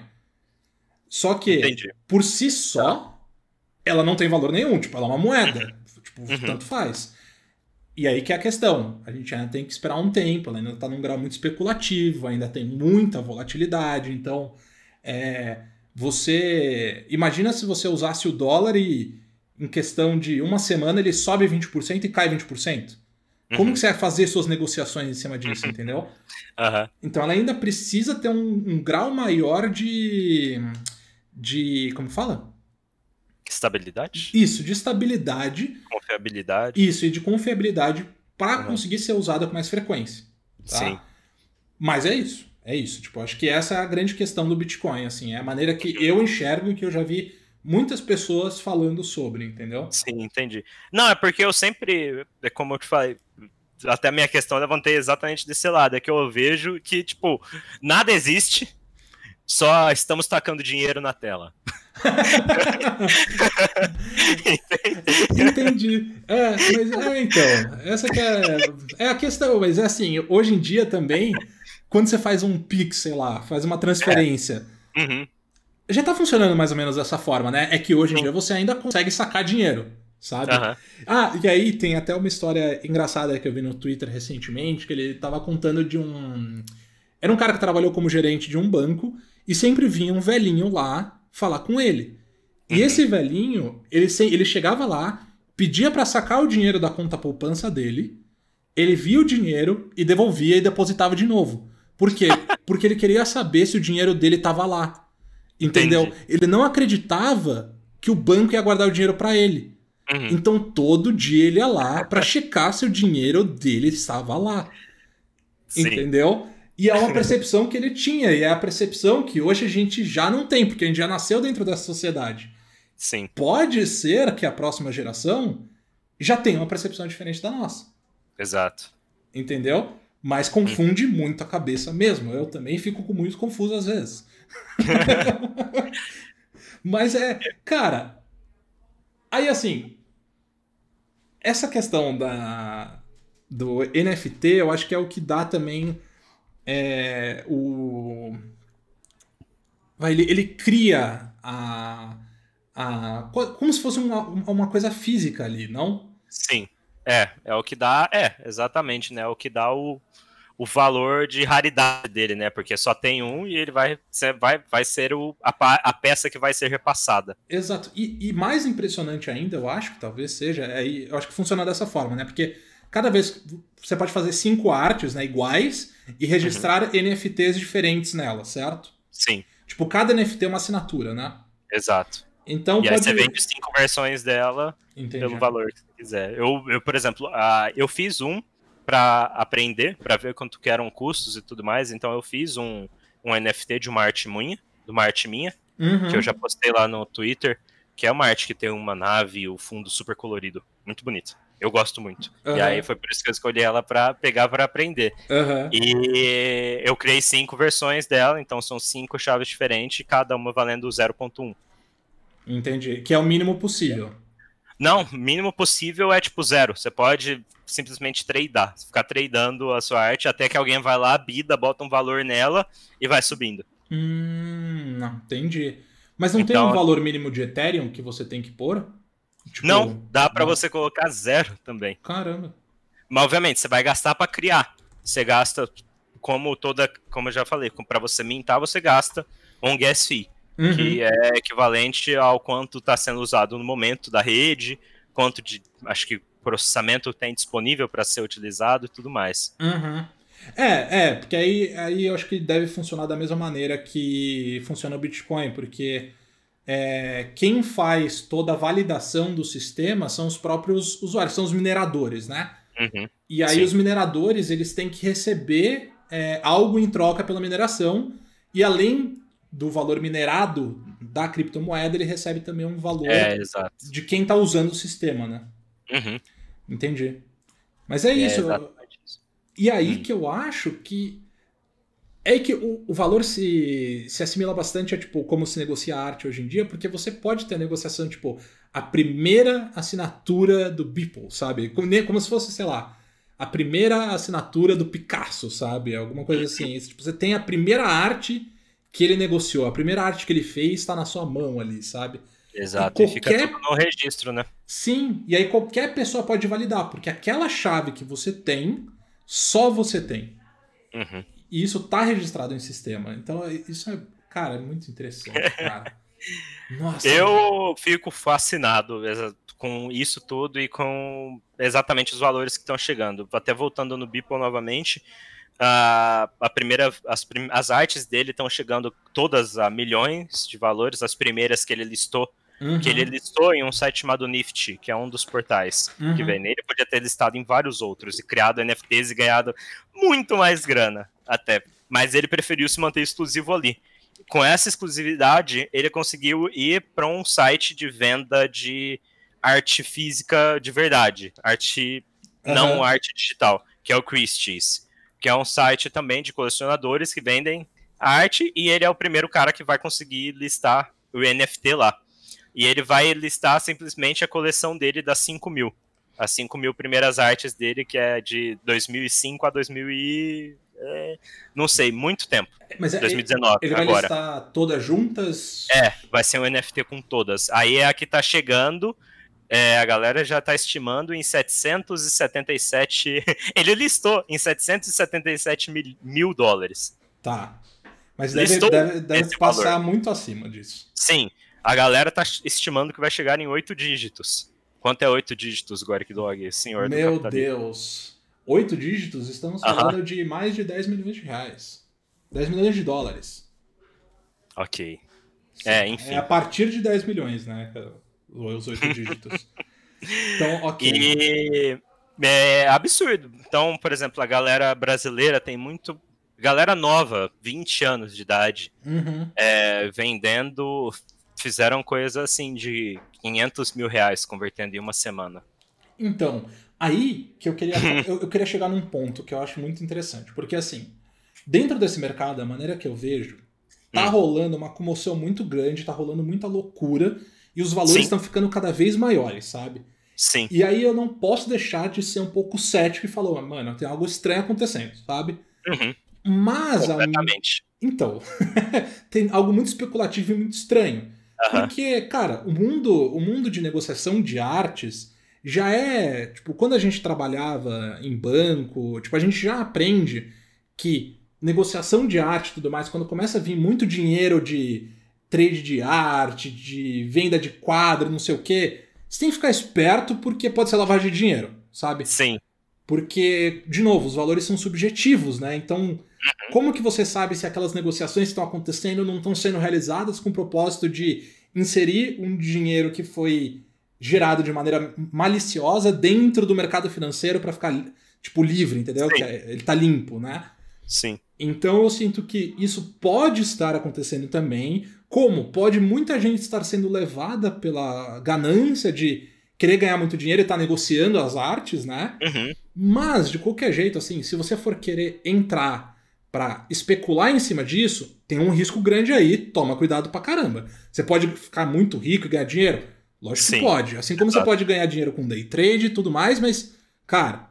Só que, Entendi. por si só, tá. ela não tem valor nenhum. Tipo, ela é uma moeda. Uhum. Tipo, uhum. tanto faz. E aí que é a questão. A gente ainda tem que esperar um tempo, ela ainda está num grau muito especulativo, ainda tem muita volatilidade. Então, é, você. Imagina se você usasse o dólar e em questão de uma semana ele sobe 20% e cai 20%. Como uhum. que você vai fazer suas negociações em cima disso, uhum. entendeu? Uhum. Então ela ainda precisa ter um, um, grau maior de. De. como fala? Estabilidade? Isso, de estabilidade. Confiabilidade. Isso, e de confiabilidade para conseguir ser usada com mais frequência. Tá? Sim. Mas é isso. É isso. Tipo, acho que essa é a grande questão do Bitcoin. Assim, é a maneira que eu enxergo e que eu já vi muitas pessoas falando sobre, entendeu? Sim, entendi. Não, é porque eu sempre, é como eu te falei, até a minha questão eu levantei exatamente desse lado, é que eu vejo que, tipo, nada existe, só estamos tacando dinheiro na tela. Entendi. É, mas é, então, essa que é, é a questão, mas é assim, hoje em dia também, quando você faz um Pix, sei lá, faz uma transferência, é. uhum já tá funcionando mais ou menos dessa forma, né? É que hoje em dia você ainda consegue sacar dinheiro, sabe? Uhum. Ah, e aí tem até uma história engraçada que eu vi no Twitter recentemente, que ele tava contando de um. Era um cara que trabalhou como gerente de um banco e sempre vinha um velhinho lá falar com ele. E uhum. esse velhinho, ele, ele chegava lá, pedia para sacar o dinheiro da conta poupança dele, ele via o dinheiro e devolvia e depositava de novo. Por quê? Porque ele queria saber se o dinheiro dele tava lá. Entendeu? Entendi. Ele não acreditava que o banco ia guardar o dinheiro para ele. Uhum. Então todo dia ele ia lá para checar se o dinheiro dele estava lá. Sim. Entendeu? E é uma percepção que ele tinha, e é a percepção que hoje a gente já não tem, porque a gente já nasceu dentro dessa sociedade. Sim. Pode ser que a próxima geração já tenha uma percepção diferente da nossa. Exato. Entendeu? Mas confunde hum. muito a cabeça mesmo. Eu também fico muito confuso às vezes. Mas é, cara. Aí assim, essa questão da do NFT, eu acho que é o que dá também é, o vai ele, ele cria a, a como se fosse uma, uma coisa física ali, não? Sim. É, é o que dá, é, exatamente, né? É o que dá o, o valor de raridade dele, né? Porque só tem um e ele vai ser, vai, vai ser o, a, a peça que vai ser repassada. Exato. E, e, mais impressionante ainda, eu acho que talvez seja, é, eu acho que funciona dessa forma, né? Porque cada vez você pode fazer cinco artes né, iguais e registrar uhum. NFTs diferentes nela, certo? Sim. Tipo, cada NFT é uma assinatura, né? Exato. Então, e pode... aí você vende cinco versões dela Entendi. pelo valor que você quiser. Eu, eu por exemplo, uh, eu fiz um para aprender, para ver quanto que eram custos e tudo mais. Então eu fiz um, um NFT de uma arte minha, de uma arte minha, uhum. que eu já postei lá no Twitter, que é uma arte que tem uma nave e o fundo super colorido, muito bonito. Eu gosto muito. Uhum. E aí foi por isso que eu escolhi ela para pegar para aprender. Uhum. E eu criei cinco versões dela, então são cinco chaves diferentes, cada uma valendo 0.1. Entendi. Que é o mínimo possível. Não, mínimo possível é tipo zero. Você pode simplesmente tradar, ficar tradando a sua arte até que alguém vai lá, bida, bota um valor nela e vai subindo. Hum, não, entendi. Mas não então, tem um valor mínimo de Ethereum que você tem que pôr? Tipo, não, dá para você colocar zero também. Caramba. Mas obviamente você vai gastar para criar. Você gasta como toda, como eu já falei, para você mintar você gasta um gas fee uhum. que é equivalente ao quanto está sendo usado no momento da rede, quanto de, acho que processamento tem disponível para ser utilizado e tudo mais. Uhum. É, é, porque aí, aí eu acho que deve funcionar da mesma maneira que funciona o Bitcoin, porque é, quem faz toda a validação do sistema são os próprios usuários, são os mineradores, né? Uhum. E aí Sim. os mineradores eles têm que receber é, algo em troca pela mineração, e além do valor minerado da criptomoeda, ele recebe também um valor é, de quem está usando o sistema, né? Uhum. Entendi. Mas é, é isso. isso. E aí hum. que eu acho que é que o, o, valor se, se assimila bastante a tipo como se negocia arte hoje em dia, porque você pode ter negociação tipo a primeira assinatura do Beeple, sabe? Como, como se fosse, sei lá, a primeira assinatura do Picasso, sabe? Alguma coisa assim. Tipo, você tem a primeira arte que ele negociou, a primeira arte que ele fez está na sua mão ali, sabe? Exato, e, qualquer... e fica no registro, né? Sim, e aí qualquer pessoa pode validar, porque aquela chave que você tem, só você tem. Uhum. E isso tá registrado em sistema. Então, isso é, cara, é muito interessante, cara. Nossa. Eu fico fascinado com isso tudo e com exatamente os valores que estão chegando. Até voltando no Beeple novamente, a, a primeira, as, as artes dele estão chegando todas a milhões de valores. As primeiras que ele listou, uhum. que ele listou em um site chamado Nifty, que é um dos portais uhum. que vem nele. Podia ter listado em vários outros e criado NFTs e ganhado muito mais grana, até. Mas ele preferiu se manter exclusivo ali com essa exclusividade, ele conseguiu ir para um site de venda de arte física de verdade, arte uhum. não arte digital, que é o Christie's, que é um site também de colecionadores que vendem arte e ele é o primeiro cara que vai conseguir listar o NFT lá. E ele vai listar simplesmente a coleção dele das 5 mil. As 5 mil primeiras artes dele, que é de 2005 a 2000 e é, não sei, muito tempo. Mas 2019, é, ele vai agora. listar todas juntas? É, vai ser um NFT com todas. Aí é a que tá chegando. É, a galera já tá estimando em 777. ele listou em 777 mil, mil dólares. Tá. Mas deve, deve, deve passar valor. muito acima disso. Sim. A galera tá estimando que vai chegar em oito dígitos. Quanto é oito dígitos, Goric Dog, senhor Meu Deus oito dígitos, estamos falando uh -huh. de mais de 10 milhões de reais. 10 milhões de dólares. Ok. É, enfim. É a partir de 10 milhões, né? Os oito dígitos. Então, ok. E é absurdo. Então, por exemplo, a galera brasileira tem muito. Galera nova, 20 anos de idade, uhum. é, vendendo. Fizeram coisa assim de 500 mil reais convertendo em uma semana. Então, Aí que eu queria, eu, eu, queria chegar num ponto que eu acho muito interessante. Porque, assim, dentro desse mercado, a maneira que eu vejo, tá hum. rolando uma comoção muito grande, tá rolando muita loucura e os valores estão ficando cada vez maiores, sabe? Sim. E aí eu não posso deixar de ser um pouco cético e falar, mano, tem algo estranho acontecendo, sabe? Uhum. Mas. Completamente. A... Então, tem algo muito especulativo e muito estranho. Uhum. Porque, cara, o mundo, o mundo de negociação de artes já é, tipo, quando a gente trabalhava em banco, tipo, a gente já aprende que negociação de arte e tudo mais, quando começa a vir muito dinheiro de trade de arte, de venda de quadro, não sei o quê, você tem que ficar esperto porque pode ser lavagem de dinheiro, sabe? Sim. Porque, de novo, os valores são subjetivos, né? Então. Como que você sabe se aquelas negociações que estão acontecendo não estão sendo realizadas com o propósito de inserir um dinheiro que foi gerado de maneira maliciosa dentro do mercado financeiro para ficar tipo livre, entendeu? É, ele tá limpo, né? Sim. Então eu sinto que isso pode estar acontecendo também, como pode muita gente estar sendo levada pela ganância de querer ganhar muito dinheiro e estar tá negociando as artes, né? Uhum. Mas de qualquer jeito, assim, se você for querer entrar para especular em cima disso, tem um risco grande aí, toma cuidado pra caramba. Você pode ficar muito rico e ganhar dinheiro, Lógico Sim. que pode. Assim como Exato. você pode ganhar dinheiro com day trade e tudo mais, mas, cara,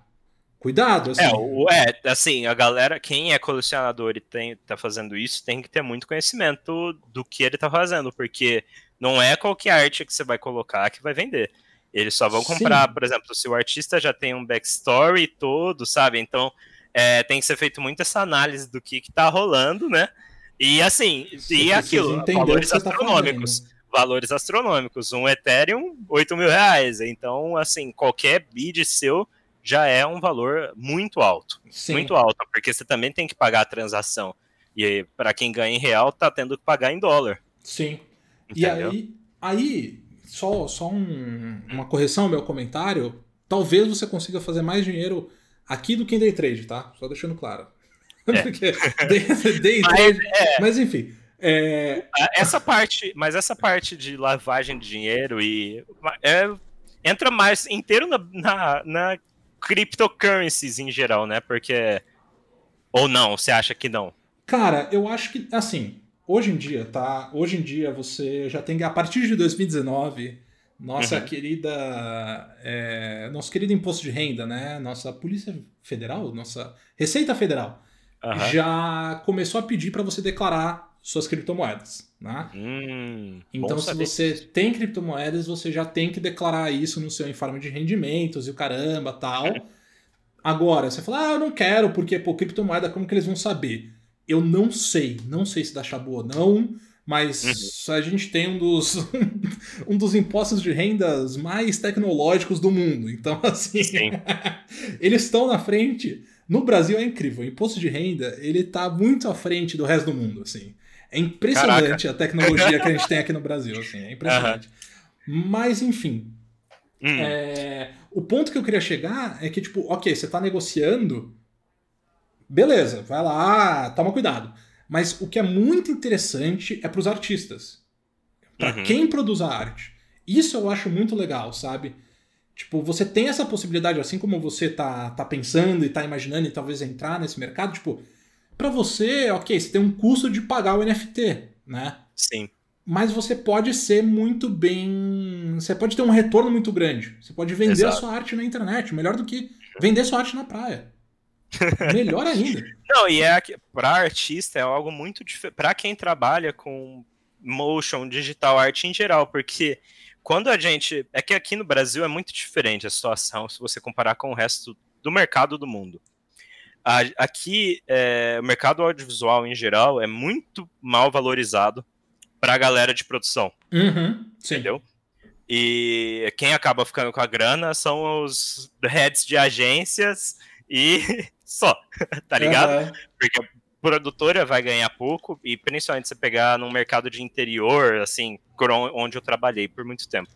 cuidado. Assim. É, o, é, assim, a galera, quem é colecionador e tem, tá fazendo isso, tem que ter muito conhecimento do que ele tá fazendo, porque não é qualquer arte que você vai colocar que vai vender. Eles só vão comprar, Sim. por exemplo, se o artista já tem um backstory todo, sabe? Então, é, tem que ser feito muito essa análise do que, que tá rolando, né? E assim, e aquilo, valores tá astronômicos. Tá valores astronômicos. Um Ethereum, 8 mil reais. Então, assim, qualquer bid seu já é um valor muito alto. Sim. Muito alto, porque você também tem que pagar a transação. E para quem ganha em real, tá tendo que pagar em dólar. Sim. Entendeu? E aí, aí só, só um, uma correção ao meu comentário. Talvez você consiga fazer mais dinheiro aqui do day trade, tá? Só deixando claro. É. porque day, day trade. Mas, é. mas enfim. É... Essa parte, mas essa parte de lavagem de dinheiro e é, entra mais inteiro na, na, na cryptocurrencies em geral, né? Porque ou não, você acha que não? Cara, eu acho que assim, hoje em dia, tá? Hoje em dia você já tem a partir de 2019 nossa uhum. querida é, nosso querido imposto de renda, né? Nossa Polícia Federal, nossa Receita Federal uhum. já começou a pedir para você declarar suas criptomoedas. Né? Hum, então, se você tem criptomoedas, você já tem que declarar isso no seu informe de rendimentos e o caramba tal. Agora, você fala, ah, eu não quero, porque, pô, criptomoeda, como que eles vão saber? Eu não sei, não sei se dá chabu ou não, mas uhum. a gente tem um dos, um dos impostos de rendas mais tecnológicos do mundo. Então, assim, eles estão na frente. No Brasil é incrível, o imposto de renda, ele tá muito à frente do resto do mundo, assim. É impressionante Caraca. a tecnologia que a gente tem aqui no Brasil, assim, é impressionante. Uhum. Mas, enfim, hum. é, o ponto que eu queria chegar é que, tipo, ok, você está negociando, beleza, vai lá, toma cuidado. Mas o que é muito interessante é para os artistas. Para uhum. quem produz a arte. Isso eu acho muito legal, sabe? Tipo, você tem essa possibilidade, assim como você tá, tá pensando e tá imaginando e talvez entrar nesse mercado, tipo, para você, ok, você tem um custo de pagar o NFT, né? Sim mas você pode ser muito bem. Você pode ter um retorno muito grande. Você pode vender Exato. a sua arte na internet, melhor do que vender sua arte na praia. Melhor ainda. Não, e é para artista é algo muito diferente. Para quem trabalha com motion, digital art em geral, porque quando a gente. É que aqui no Brasil é muito diferente a situação se você comparar com o resto do mercado do mundo. Aqui, é, o mercado audiovisual em geral é muito mal valorizado pra galera de produção. Uhum, entendeu? E quem acaba ficando com a grana são os heads de agências e só, tá ligado? Uhum. Porque a produtora vai ganhar pouco e principalmente se pegar num mercado de interior, assim, onde eu trabalhei por muito tempo.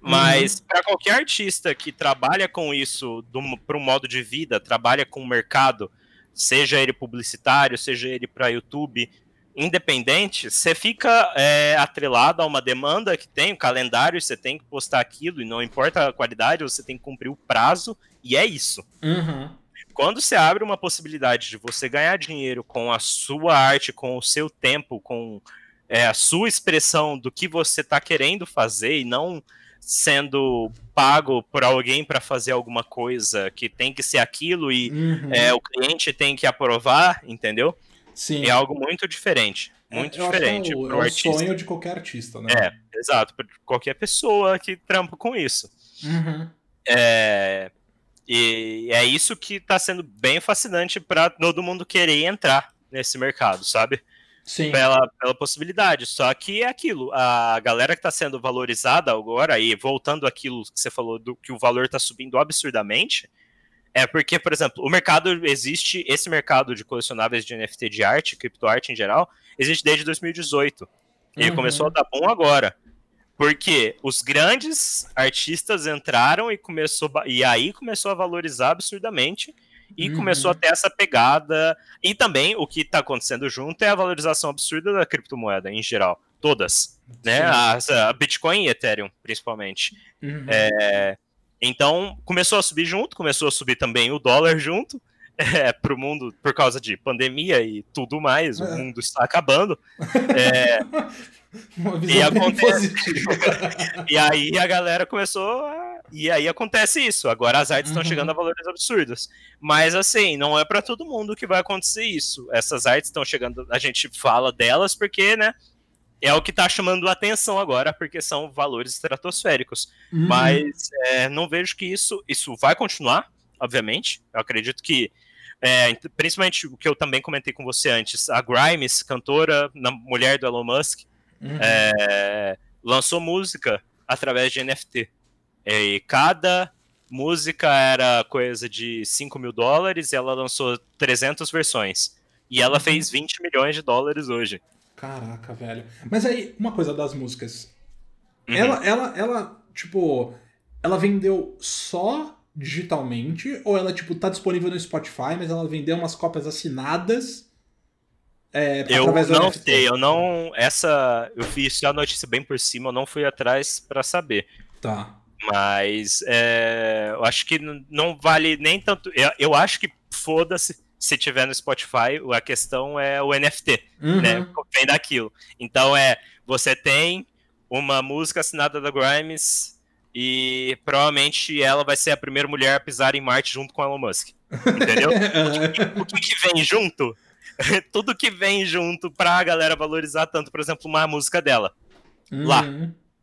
Mas uhum. para qualquer artista que trabalha com isso para um modo de vida, trabalha com o mercado, seja ele publicitário, seja ele para YouTube, independente, você fica é, atrelado a uma demanda que tem, um calendário, você tem que postar aquilo, e não importa a qualidade, você tem que cumprir o prazo, e é isso. Uhum. Quando você abre uma possibilidade de você ganhar dinheiro com a sua arte, com o seu tempo, com é, a sua expressão do que você está querendo fazer e não sendo pago por alguém para fazer alguma coisa que tem que ser aquilo e uhum. é, o cliente tem que aprovar, entendeu? Sim. É algo muito diferente. É, muito é, diferente. É o, é o sonho de qualquer artista, né? É, exato. Para qualquer pessoa que trampa com isso. Uhum. É, e é isso que está sendo bem fascinante para todo mundo querer entrar nesse mercado, sabe? Sim. Pela, pela possibilidade. Só que é aquilo. A galera que está sendo valorizada agora, e voltando àquilo que você falou, do que o valor está subindo absurdamente, é porque, por exemplo, o mercado existe, esse mercado de colecionáveis de NFT de arte, criptoarte em geral, existe desde 2018. Ele uhum. começou a dar bom agora. Porque os grandes artistas entraram e começou e aí começou a valorizar absurdamente e uhum. começou a ter essa pegada. E também o que está acontecendo junto é a valorização absurda da criptomoeda em geral. Todas. Né? A, a Bitcoin e Ethereum, principalmente. Uhum. É, então, começou a subir junto, começou a subir também o dólar junto, é, para o mundo, por causa de pandemia e tudo mais, é. o mundo está acabando. É, Uma visão e, acontece... e aí a galera começou a... E aí acontece isso. Agora as artes estão uhum. chegando a valores absurdos. Mas assim, não é para todo mundo que vai acontecer isso. Essas artes estão chegando, a gente fala delas porque, né, é o que está chamando a atenção agora, porque são valores estratosféricos. Uhum. Mas é, não vejo que isso, isso vai continuar, obviamente. Eu acredito que, é, principalmente o que eu também comentei com você antes, a Grimes, cantora, na mulher do Elon Musk, uhum. é, lançou música através de NFT. E cada música era coisa de 5 mil dólares e ela lançou 300 versões. E ela uhum. fez 20 milhões de dólares hoje. Caraca, velho. Mas aí, uma coisa das músicas. Uhum. Ela, ela, ela, tipo, ela vendeu só digitalmente ou ela, tipo, tá disponível no Spotify, mas ela vendeu umas cópias assinadas é, eu não sei, eu não. Essa. Eu fiz a notícia bem por cima, eu não fui atrás para saber. Tá. Mas é, eu acho que não vale nem tanto. Eu, eu acho que foda-se se tiver no Spotify, a questão é o NFT, uhum. né? Vem daquilo. Então é, você tem uma música assinada da Grimes e provavelmente ela vai ser a primeira mulher a pisar em Marte junto com Elon Musk. Entendeu? o, que, o que vem junto tudo que vem junto pra galera valorizar tanto, por exemplo, uma música dela. Uhum. Lá.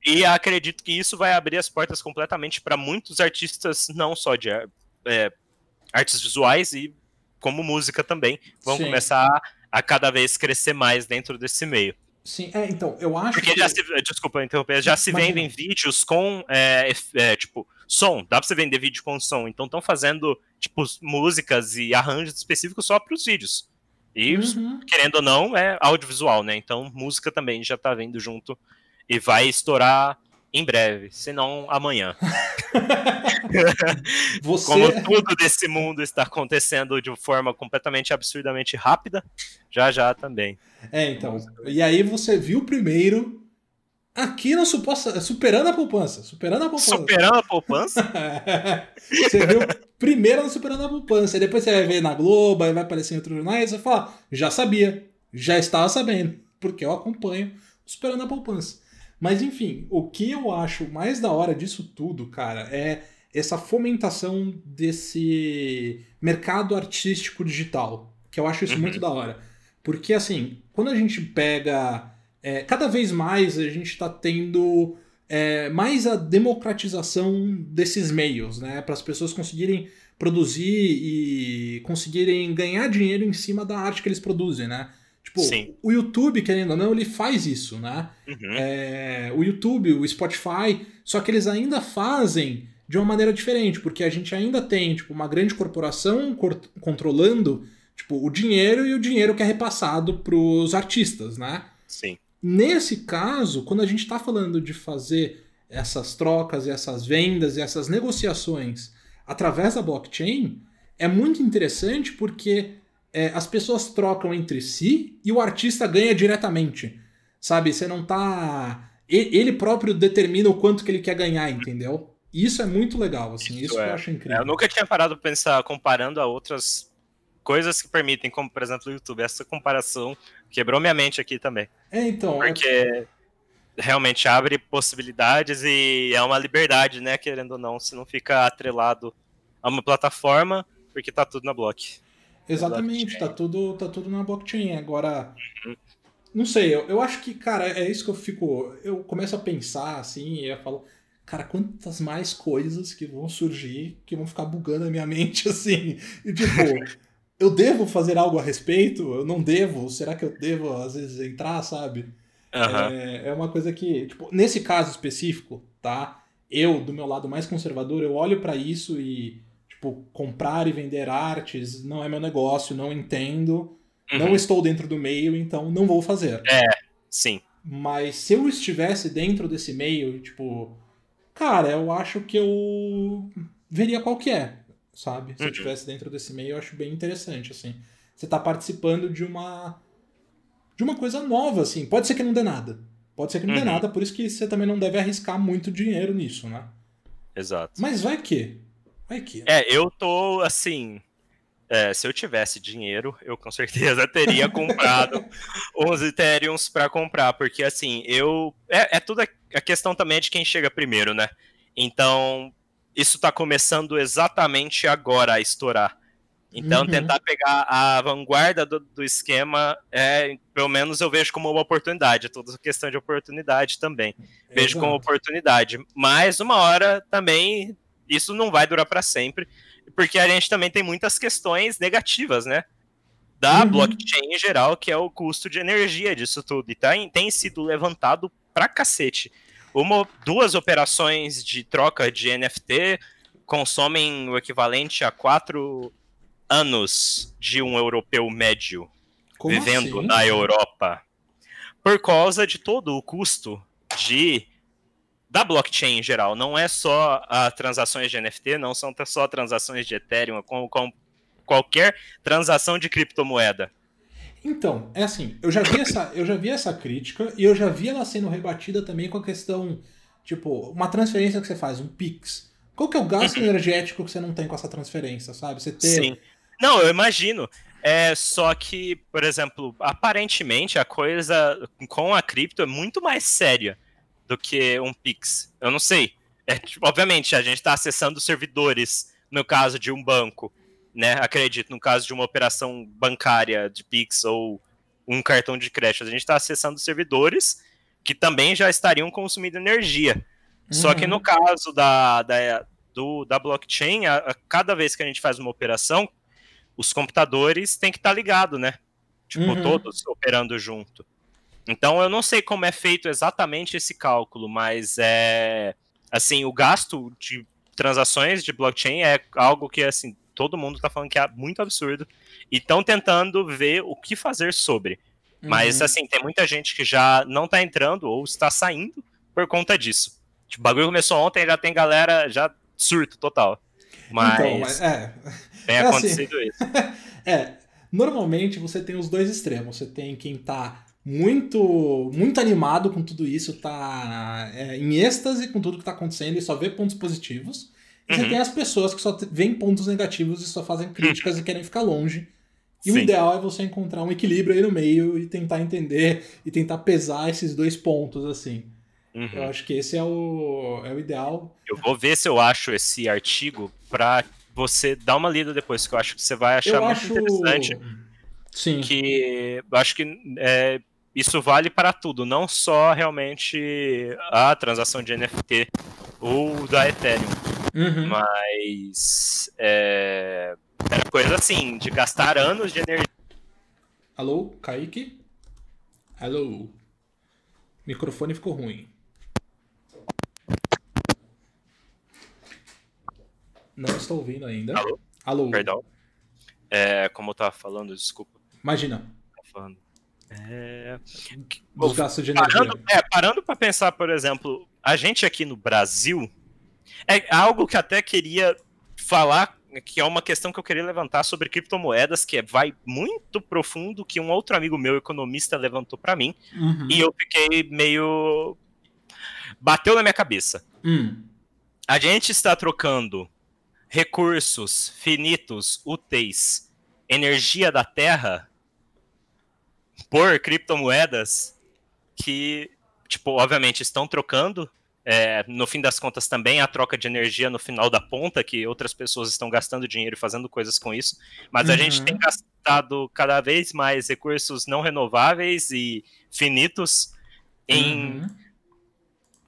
E acredito que isso vai abrir as portas completamente para muitos artistas, não só de é, artes visuais e como música também, vão Sim. começar a, a cada vez crescer mais dentro desse meio. Sim, é, então, eu acho Porque que... já se, desculpa interromper, já se Imagina. vendem vídeos com, é, é, tipo, som, dá pra você vender vídeo com som, então estão fazendo, tipo, músicas e arranjos específicos só para os vídeos. E, uhum. querendo ou não, é audiovisual, né? Então, música também já tá vindo junto e vai estourar em breve, se não amanhã. Você... Como tudo desse mundo está acontecendo de forma completamente absurdamente rápida, já já também. É, então. E aí você viu primeiro aqui no suposta, superando a poupança, superando a poupança. Superando a poupança? você viu primeiro no superando a poupança, e depois você vai ver na Globo, aí vai aparecer em outros jornais, e você fala, já sabia, já estava sabendo, porque eu acompanho superando a poupança. Mas enfim, o que eu acho mais da hora disso tudo, cara, é essa fomentação desse mercado artístico digital. Que eu acho isso uhum. muito da hora. Porque, assim, quando a gente pega. É, cada vez mais a gente está tendo é, mais a democratização desses meios, né? Para as pessoas conseguirem produzir e conseguirem ganhar dinheiro em cima da arte que eles produzem, né? Tipo, Sim. o YouTube, querendo ou não, ele faz isso, né? Uhum. É, o YouTube, o Spotify, só que eles ainda fazem de uma maneira diferente, porque a gente ainda tem, tipo, uma grande corporação controlando, tipo, o dinheiro e o dinheiro que é repassado pros artistas, né? Nesse caso, quando a gente está falando de fazer essas trocas e essas vendas e essas negociações através da blockchain, é muito interessante porque é, as pessoas trocam entre si e o artista ganha diretamente. Sabe? Você não tá. Ele próprio determina o quanto que ele quer ganhar, entendeu? Isso é muito legal, assim. Isso, isso é. eu acho incrível. É, eu nunca tinha parado pra pensar comparando a outras coisas que permitem, como por exemplo o YouTube. Essa comparação quebrou minha mente aqui também. É, então. É Porque é... realmente abre possibilidades e é uma liberdade, né? Querendo ou não, se não fica atrelado a uma plataforma, porque tá tudo na block. Exatamente, tá tudo, tá tudo na blockchain. Agora, não sei, eu, eu acho que, cara, é isso que eu fico. Eu começo a pensar assim, e eu falo, cara, quantas mais coisas que vão surgir que vão ficar bugando a minha mente assim. E tipo, eu devo fazer algo a respeito? Eu não devo? Será que eu devo, às vezes, entrar, sabe? Uhum. É, é uma coisa que, tipo, nesse caso específico, tá? Eu, do meu lado mais conservador, eu olho para isso e Tipo, comprar e vender artes não é meu negócio, não entendo, uhum. não estou dentro do meio, então não vou fazer. É, sim. Mas se eu estivesse dentro desse meio, tipo, cara, eu acho que eu veria qual que é, sabe? Se uhum. eu estivesse dentro desse meio, eu acho bem interessante, assim. Você tá participando de uma de uma coisa nova, assim. Pode ser que não dê nada. Pode ser que não uhum. dê nada, por isso que você também não deve arriscar muito dinheiro nisso, né? Exato. Mas vai que. É, eu tô assim. É, se eu tivesse dinheiro, eu com certeza teria comprado uns Ethereums para comprar, porque assim, eu. É, é tudo a questão também de quem chega primeiro, né? Então, isso está começando exatamente agora a estourar. Então, uhum. tentar pegar a vanguarda do, do, esquema, é, pelo menos eu vejo como uma oportunidade. É toda questão de oportunidade também. Vejo como oportunidade. Mas, uma hora também isso não vai durar para sempre, porque a gente também tem muitas questões negativas, né? Da uhum. blockchain em geral, que é o custo de energia disso tudo. E tá, tem sido levantado pra cacete. Uma, duas operações de troca de NFT consomem o equivalente a quatro anos de um europeu médio Como vivendo assim? na Europa. Por causa de todo o custo de da blockchain em geral. Não é só a transações de NFT, não são só transações de Ethereum, com qualquer transação de criptomoeda. Então, é assim, eu já vi essa, eu já vi essa crítica e eu já vi ela sendo rebatida também com a questão, tipo, uma transferência que você faz, um Pix. Qual que é o gasto uhum. energético que você não tem com essa transferência, sabe? Você ter... Sim. Não, eu imagino. É só que, por exemplo, aparentemente a coisa com a cripto é muito mais séria do que um Pix. Eu não sei. É, tipo, obviamente, a gente está acessando servidores, no caso de um banco. Né? Acredito, no caso de uma operação bancária de Pix ou um cartão de crédito, a gente está acessando servidores que também já estariam consumindo energia. Uhum. Só que no uhum. caso da, da, do, da blockchain, a, a, cada vez que a gente faz uma operação, os computadores têm que estar tá ligados, né? Tipo, uhum. todos operando junto. Então eu não sei como é feito exatamente esse cálculo, mas é assim, o gasto de transações de blockchain é algo que assim, todo mundo está falando que é muito absurdo e estão tentando ver o que fazer sobre. Uhum. Mas assim, tem muita gente que já não está entrando ou está saindo por conta disso. Tipo, o bagulho começou ontem, já tem galera já surto total. Mas, então, mas é. tem é assim. acontecido assim, isso. é, normalmente você tem os dois extremos. Você tem quem tá muito muito animado com tudo isso, tá é, em êxtase com tudo que tá acontecendo e só vê pontos positivos. E uhum. você tem as pessoas que só veem pontos negativos e só fazem críticas e querem ficar longe. E Sim. o ideal é você encontrar um equilíbrio aí no meio e tentar entender e tentar pesar esses dois pontos, assim. Uhum. Eu acho que esse é o, é o ideal. Eu vou ver se eu acho esse artigo pra você dar uma lida depois, que eu acho que você vai achar eu muito acho... interessante. Sim. Que eu acho que é, isso vale para tudo, não só realmente a transação de NFT ou da Ethereum. Uhum. Mas é, era coisa assim, de gastar anos de energia. Alô, Kaique? Alô? Microfone ficou ruim. Não estou ouvindo ainda. Alô? Alô. Perdão. É, como eu tava falando, desculpa. Imagina. falando. É... Dos gastos de energia. Parando, é, parando para pensar, por exemplo, a gente aqui no Brasil é algo que até queria falar, que é uma questão que eu queria levantar sobre criptomoedas, que é, vai muito profundo, que um outro amigo meu, economista, levantou para mim, uhum. e eu fiquei meio. bateu na minha cabeça. Hum. A gente está trocando recursos finitos, úteis, energia da Terra por criptomoedas que, tipo, obviamente estão trocando. É, no fim das contas, também a troca de energia no final da ponta, que outras pessoas estão gastando dinheiro e fazendo coisas com isso. Mas uhum. a gente tem uhum. gastado cada vez mais recursos não renováveis e finitos em,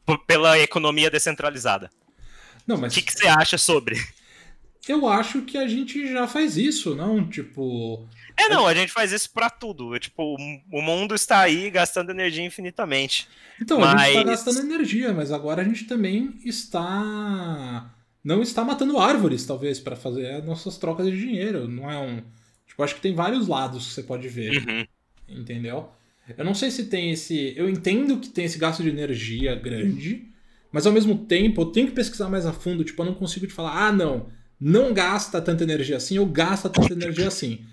uhum. pela economia descentralizada. Não, mas... O que, que você acha sobre? Eu acho que a gente já faz isso, não? Tipo. É, não, a gente faz isso para tudo. Tipo, o mundo está aí gastando energia infinitamente. Então, mas... a gente está gastando energia, mas agora a gente também está. Não está matando árvores, talvez, para fazer nossas trocas de dinheiro. Não é um. Tipo, acho que tem vários lados que você pode ver. Uhum. Entendeu? Eu não sei se tem esse. Eu entendo que tem esse gasto de energia grande, mas ao mesmo tempo eu tenho que pesquisar mais a fundo. Tipo, eu não consigo te falar, ah, não não gasta tanta energia assim ou gasta tanta energia assim.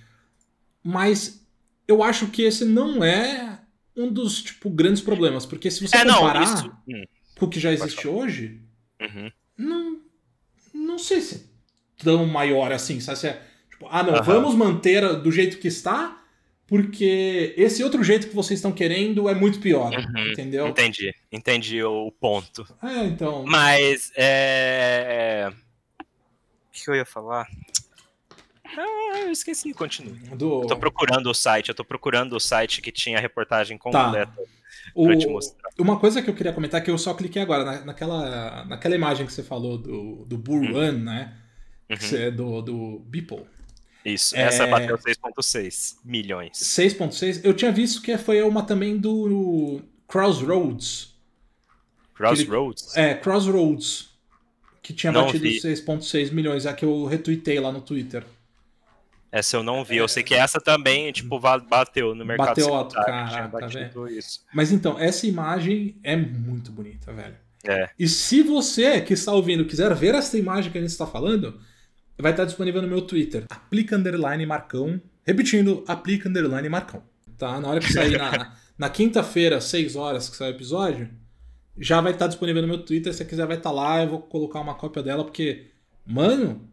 Mas eu acho que esse não é um dos tipo grandes problemas, porque se você é, comparar não, isso... Hum. com o que já existe hoje, uhum. não, não sei se é tão maior assim. Sabe? Se é, tipo, ah, não, uhum. vamos manter do jeito que está, porque esse outro jeito que vocês estão querendo é muito pior, uhum. entendeu? Entendi, entendi o ponto. É, então. Mas é que eu ia falar? Ah, eu esqueci, continue. Do... Eu tô procurando o site, eu tô procurando o site que tinha a reportagem completa. Tá. O... te mostrar. Uma coisa que eu queria comentar, que eu só cliquei agora, na, naquela, naquela imagem que você falou do, do Bull uhum. Run, né? Uhum. do, do Beeple. Isso, é... essa bateu 6.6 milhões. 6.6? Eu tinha visto que foi uma também do Crossroads. Crossroads? Ele... É, Crossroads que tinha não batido 6,6 milhões, é a que eu retuitei lá no Twitter. Essa eu não vi, eu sei que essa também, tipo, bateu no mercado Bateu alto, cara, tá. Mas então, essa imagem é muito bonita, velho. É. E se você que está ouvindo quiser ver essa imagem que a gente está falando, vai estar disponível no meu Twitter. Aplica underline Marcão. Repetindo, aplica underline Marcão. Tá? Na hora que sair na, na quinta-feira, 6 horas que sai o episódio, já vai estar disponível no meu Twitter. Se você quiser, vai estar lá. Eu vou colocar uma cópia dela, porque, mano.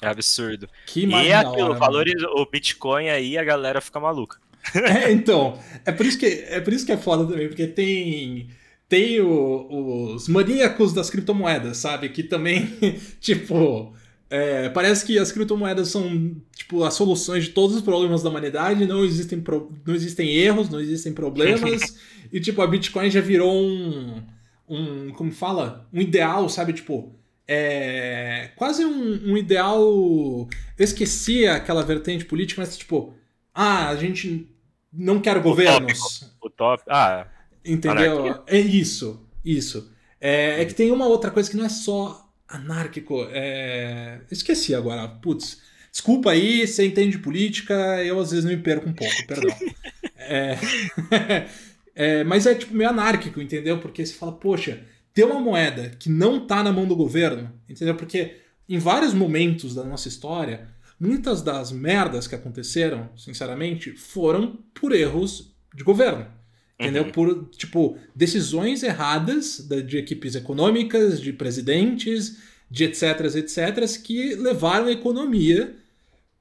É absurdo. Que e é aquilo, valores, o Bitcoin aí, a galera fica maluca. É, então, é por isso que é por isso que é foda também, porque tem tem o, os maníacos das criptomoedas, sabe? Que também, tipo, É, parece que as criptomoedas são tipo as soluções de todos os problemas da humanidade, não existem, pro... não existem erros, não existem problemas. e tipo, a Bitcoin já virou um. um como fala? Um ideal, sabe? Tipo. É, quase um, um ideal. Eu esqueci aquela vertente política, mas tipo. Ah, a gente não quer governos. O top. Ah. Entendeu? Anarquia. É isso. Isso. É, é que tem uma outra coisa que não é só anárquico. É... Esqueci agora. Putz. Desculpa aí, você entende política, eu às vezes me perco um pouco, perdão. é... é... mas é tipo meio anárquico, entendeu? Porque você fala, poxa, ter uma moeda que não tá na mão do governo, entendeu? Porque em vários momentos da nossa história, muitas das merdas que aconteceram, sinceramente, foram por erros de governo. Entendeu? Uhum. Por, tipo, decisões erradas de equipes econômicas, de presidentes, de etc, etc, que levaram a economia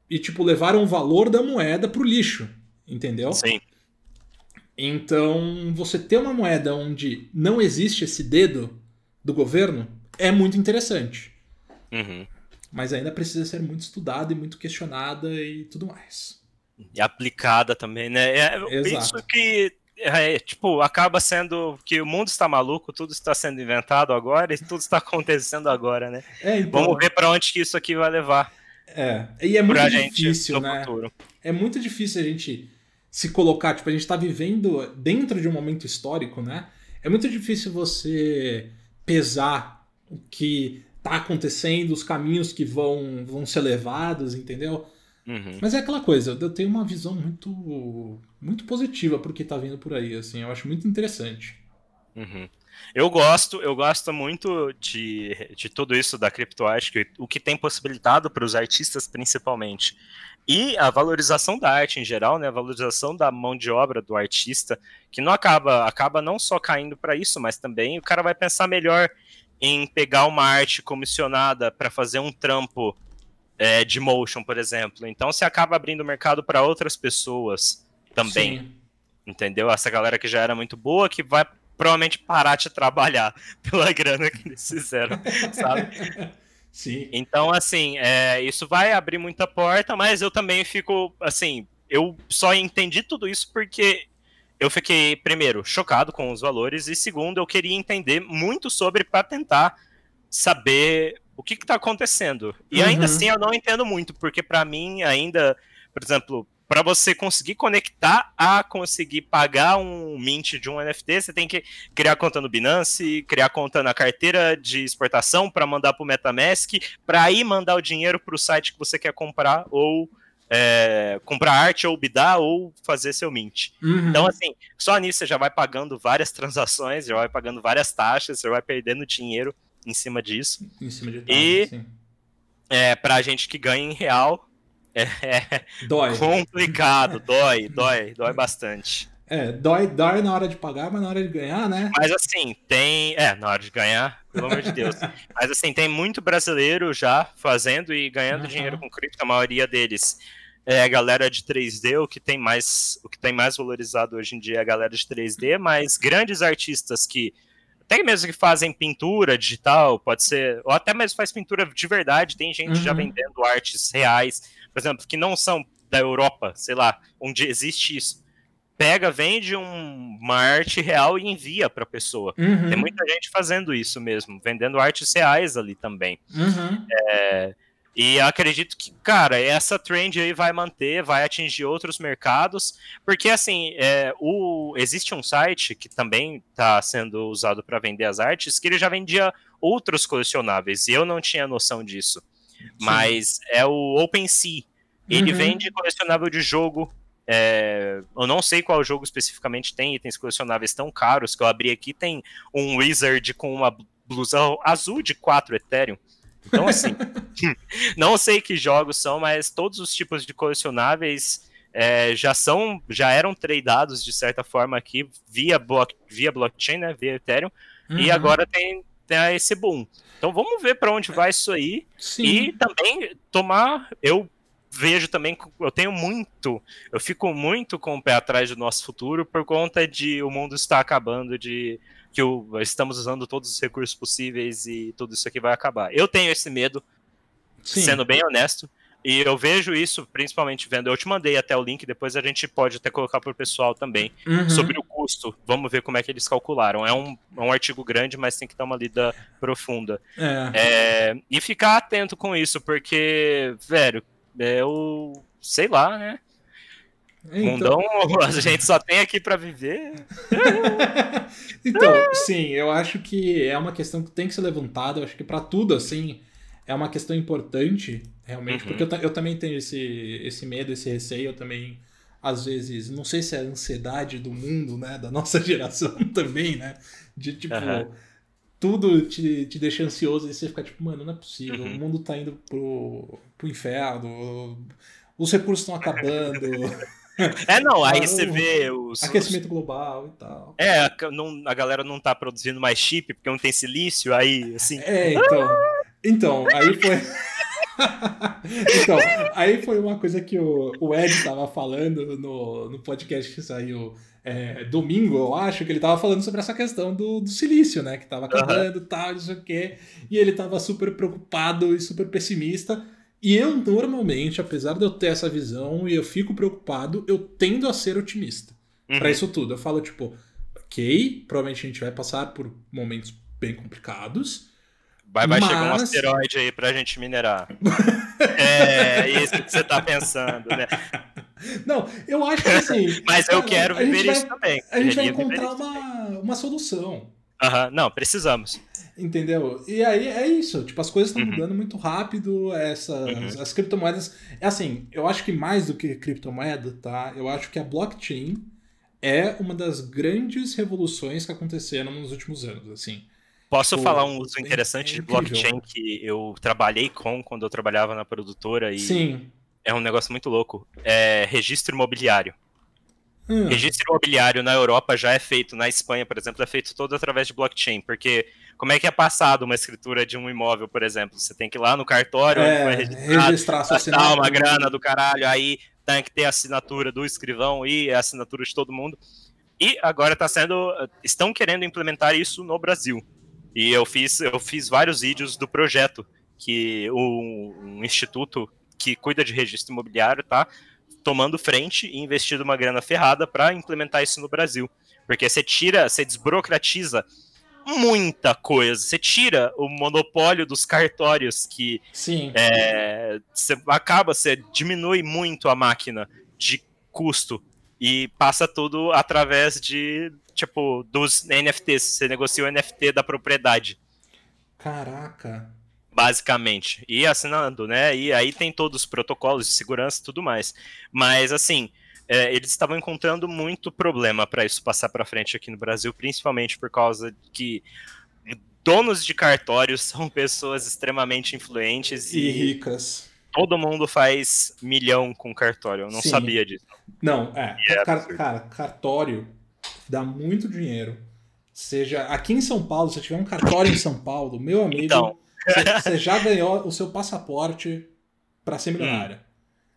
e, tipo, levaram o valor da moeda pro lixo. Entendeu? Sim. Então, você ter uma moeda onde não existe esse dedo do governo é muito interessante. Uhum. Mas ainda precisa ser muito estudada e muito questionada e tudo mais. E aplicada também, né? É, Exato. isso que é, tipo, acaba sendo que o mundo está maluco, tudo está sendo inventado agora e tudo está acontecendo agora, né? É, então... Vamos ver para onde que isso aqui vai levar. É, e é muito difícil, né? Futuro. É muito difícil a gente se colocar, tipo, a gente está vivendo dentro de um momento histórico, né? É muito difícil você pesar o que está acontecendo, os caminhos que vão, vão ser levados, entendeu? Uhum. Mas é aquela coisa, eu tenho uma visão muito muito positiva pro que tá vindo por aí, assim, eu acho muito interessante. Uhum. Eu gosto, eu gosto muito de, de tudo isso da criptoarte, o que tem possibilitado para os artistas principalmente. E a valorização da arte em geral, né, a valorização da mão de obra do artista, que não acaba, acaba não só caindo para isso, mas também o cara vai pensar melhor em pegar uma arte comissionada para fazer um trampo é, de motion, por exemplo. Então você acaba abrindo o mercado para outras pessoas também. Sim. Entendeu? Essa galera que já era muito boa, que vai provavelmente parar de trabalhar pela grana que eles fizeram, sabe? Sim. Então, assim, é, isso vai abrir muita porta, mas eu também fico, assim, eu só entendi tudo isso porque eu fiquei, primeiro, chocado com os valores, e segundo, eu queria entender muito sobre para tentar saber o que está acontecendo. E uhum. ainda assim eu não entendo muito, porque para mim ainda, por exemplo, para você conseguir conectar a conseguir pagar um mint de um NFT, você tem que criar conta no Binance, criar conta na carteira de exportação para mandar para o MetaMask, para aí mandar o dinheiro para o site que você quer comprar ou é, comprar arte ou bidar ou fazer seu mint. Uhum. Então, assim, só nisso você já vai pagando várias transações, já vai pagando várias taxas, você vai perdendo dinheiro em cima disso. Em cima de e sim. é, pra gente que ganha em real, é, dói. complicado, dói, dói, dói bastante. É, dói, dói na hora de pagar, mas na hora de ganhar, né? Mas assim, tem. É, na hora de ganhar, pelo amor de Deus. Mas assim, tem muito brasileiro já fazendo e ganhando uhum. dinheiro com cripto, a maioria deles é a galera de 3D, o que tem mais, o que tem mais valorizado hoje em dia é a galera de 3D, mas grandes artistas que até mesmo que fazem pintura digital, pode ser, ou até mesmo faz pintura de verdade, tem gente uhum. já vendendo artes reais, por exemplo, que não são da Europa, sei lá, onde existe isso. Pega, vende um, uma arte real e envia para a pessoa. Uhum. Tem muita gente fazendo isso mesmo, vendendo artes reais ali também. Uhum. É, e acredito que, cara, essa trend aí vai manter, vai atingir outros mercados, porque assim, é, o, existe um site que também está sendo usado para vender as artes, que ele já vendia outros colecionáveis, e eu não tinha noção disso. Sim. Mas é o OpenSea. Ele uhum. vende colecionável de jogo. É, eu não sei qual jogo especificamente tem itens colecionáveis tão caros que eu abri aqui. Tem um Wizard com uma blusa azul de 4 Ethereum. Então, assim, não sei que jogos são, mas todos os tipos de colecionáveis é, já são, já eram tradeados de certa forma aqui via, block, via blockchain, né, via Ethereum, uhum. e agora tem, tem esse boom. Então vamos ver para onde vai isso aí Sim. e também tomar, eu vejo também, eu tenho muito, eu fico muito com o pé atrás do nosso futuro por conta de o mundo estar acabando de que o, estamos usando todos os recursos possíveis e tudo isso aqui vai acabar. Eu tenho esse medo. Sim. sendo bem honesto. E eu vejo isso principalmente vendo. Eu te mandei até o link, depois a gente pode até colocar para o pessoal também. Uhum. Sobre o custo. Vamos ver como é que eles calcularam. É um, é um artigo grande, mas tem que dar uma lida profunda. É. É, e ficar atento com isso, porque, velho, eu sei lá, né? Então... Mundão, a gente só tem aqui para viver. então, sim, eu acho que é uma questão que tem que ser levantada. Eu acho que para tudo, assim, é uma questão importante, realmente, uhum. porque eu, eu, também tenho esse, esse medo, esse receio, eu também, às vezes, não sei se é a ansiedade do mundo, né, da nossa geração também, né, de tipo, uhum. tudo te, te deixa ansioso e você fica tipo, mano, não é possível, uhum. o mundo tá indo pro, pro inferno, os recursos estão acabando. É, não, aí você vê os. Aquecimento global e tal. É, a, não, a galera não tá produzindo mais chip porque não tem silício, aí, assim. É, então. Então, aí foi. então, aí foi uma coisa que o, o Ed tava falando no, no podcast que saiu é, domingo, eu acho, que ele tava falando sobre essa questão do, do silício, né? Que tava acabando e uhum. tal, não sei o quê. E ele tava super preocupado e super pessimista. E eu, normalmente, apesar de eu ter essa visão e eu fico preocupado, eu tendo a ser otimista uhum. para isso tudo. Eu falo, tipo, ok, provavelmente a gente vai passar por momentos bem complicados Vai, vai Mas... chegar um asteroide aí pra gente minerar. é isso que você tá pensando, né? Não, eu acho que assim. Mas eu quero viver isso vai, também. A gente vai encontrar uma, uma solução. Aham, não, precisamos. Entendeu? E aí é isso, tipo, as coisas estão uhum. mudando muito rápido, essas uhum. as criptomoedas. É assim, eu acho que mais do que criptomoeda, tá? Eu acho que a blockchain é uma das grandes revoluções que aconteceram nos últimos anos, assim. Posso Pô, falar um uso interessante é de blockchain que eu trabalhei com quando eu trabalhava na produtora e Sim. é um negócio muito louco. É registro imobiliário. Hum. Registro imobiliário na Europa já é feito, na Espanha, por exemplo, é feito todo através de blockchain, porque como é que é passado uma escritura de um imóvel, por exemplo? Você tem que ir lá no cartório, é, registrar, registrar uma grana do caralho, aí tem que ter a assinatura do escrivão e a assinatura de todo mundo. E agora está sendo, estão querendo implementar isso no Brasil. E eu fiz, eu fiz vários vídeos do projeto que o um instituto que cuida de registro imobiliário tá tomando frente e investindo uma grana ferrada para implementar isso no Brasil. Porque você tira, você desburocratiza muita coisa. Você tira o monopólio dos cartórios que Sim. É, você acaba, você diminui muito a máquina de custo e passa tudo através de tipo, dos NFTs. Você negocia o NFT da propriedade. Caraca. Basicamente. E assinando, né? E aí tem todos os protocolos de segurança e tudo mais. Mas, assim, é, eles estavam encontrando muito problema para isso passar para frente aqui no Brasil, principalmente por causa que donos de cartórios são pessoas extremamente influentes e, e ricas. Todo mundo faz milhão com cartório. Eu não Sim. sabia disso. Não, é. é cara, cara, cartório dá muito dinheiro. Seja aqui em São Paulo, se tiver um cartório em São Paulo, meu amigo, então. você já ganhou o seu passaporte para ser milionário.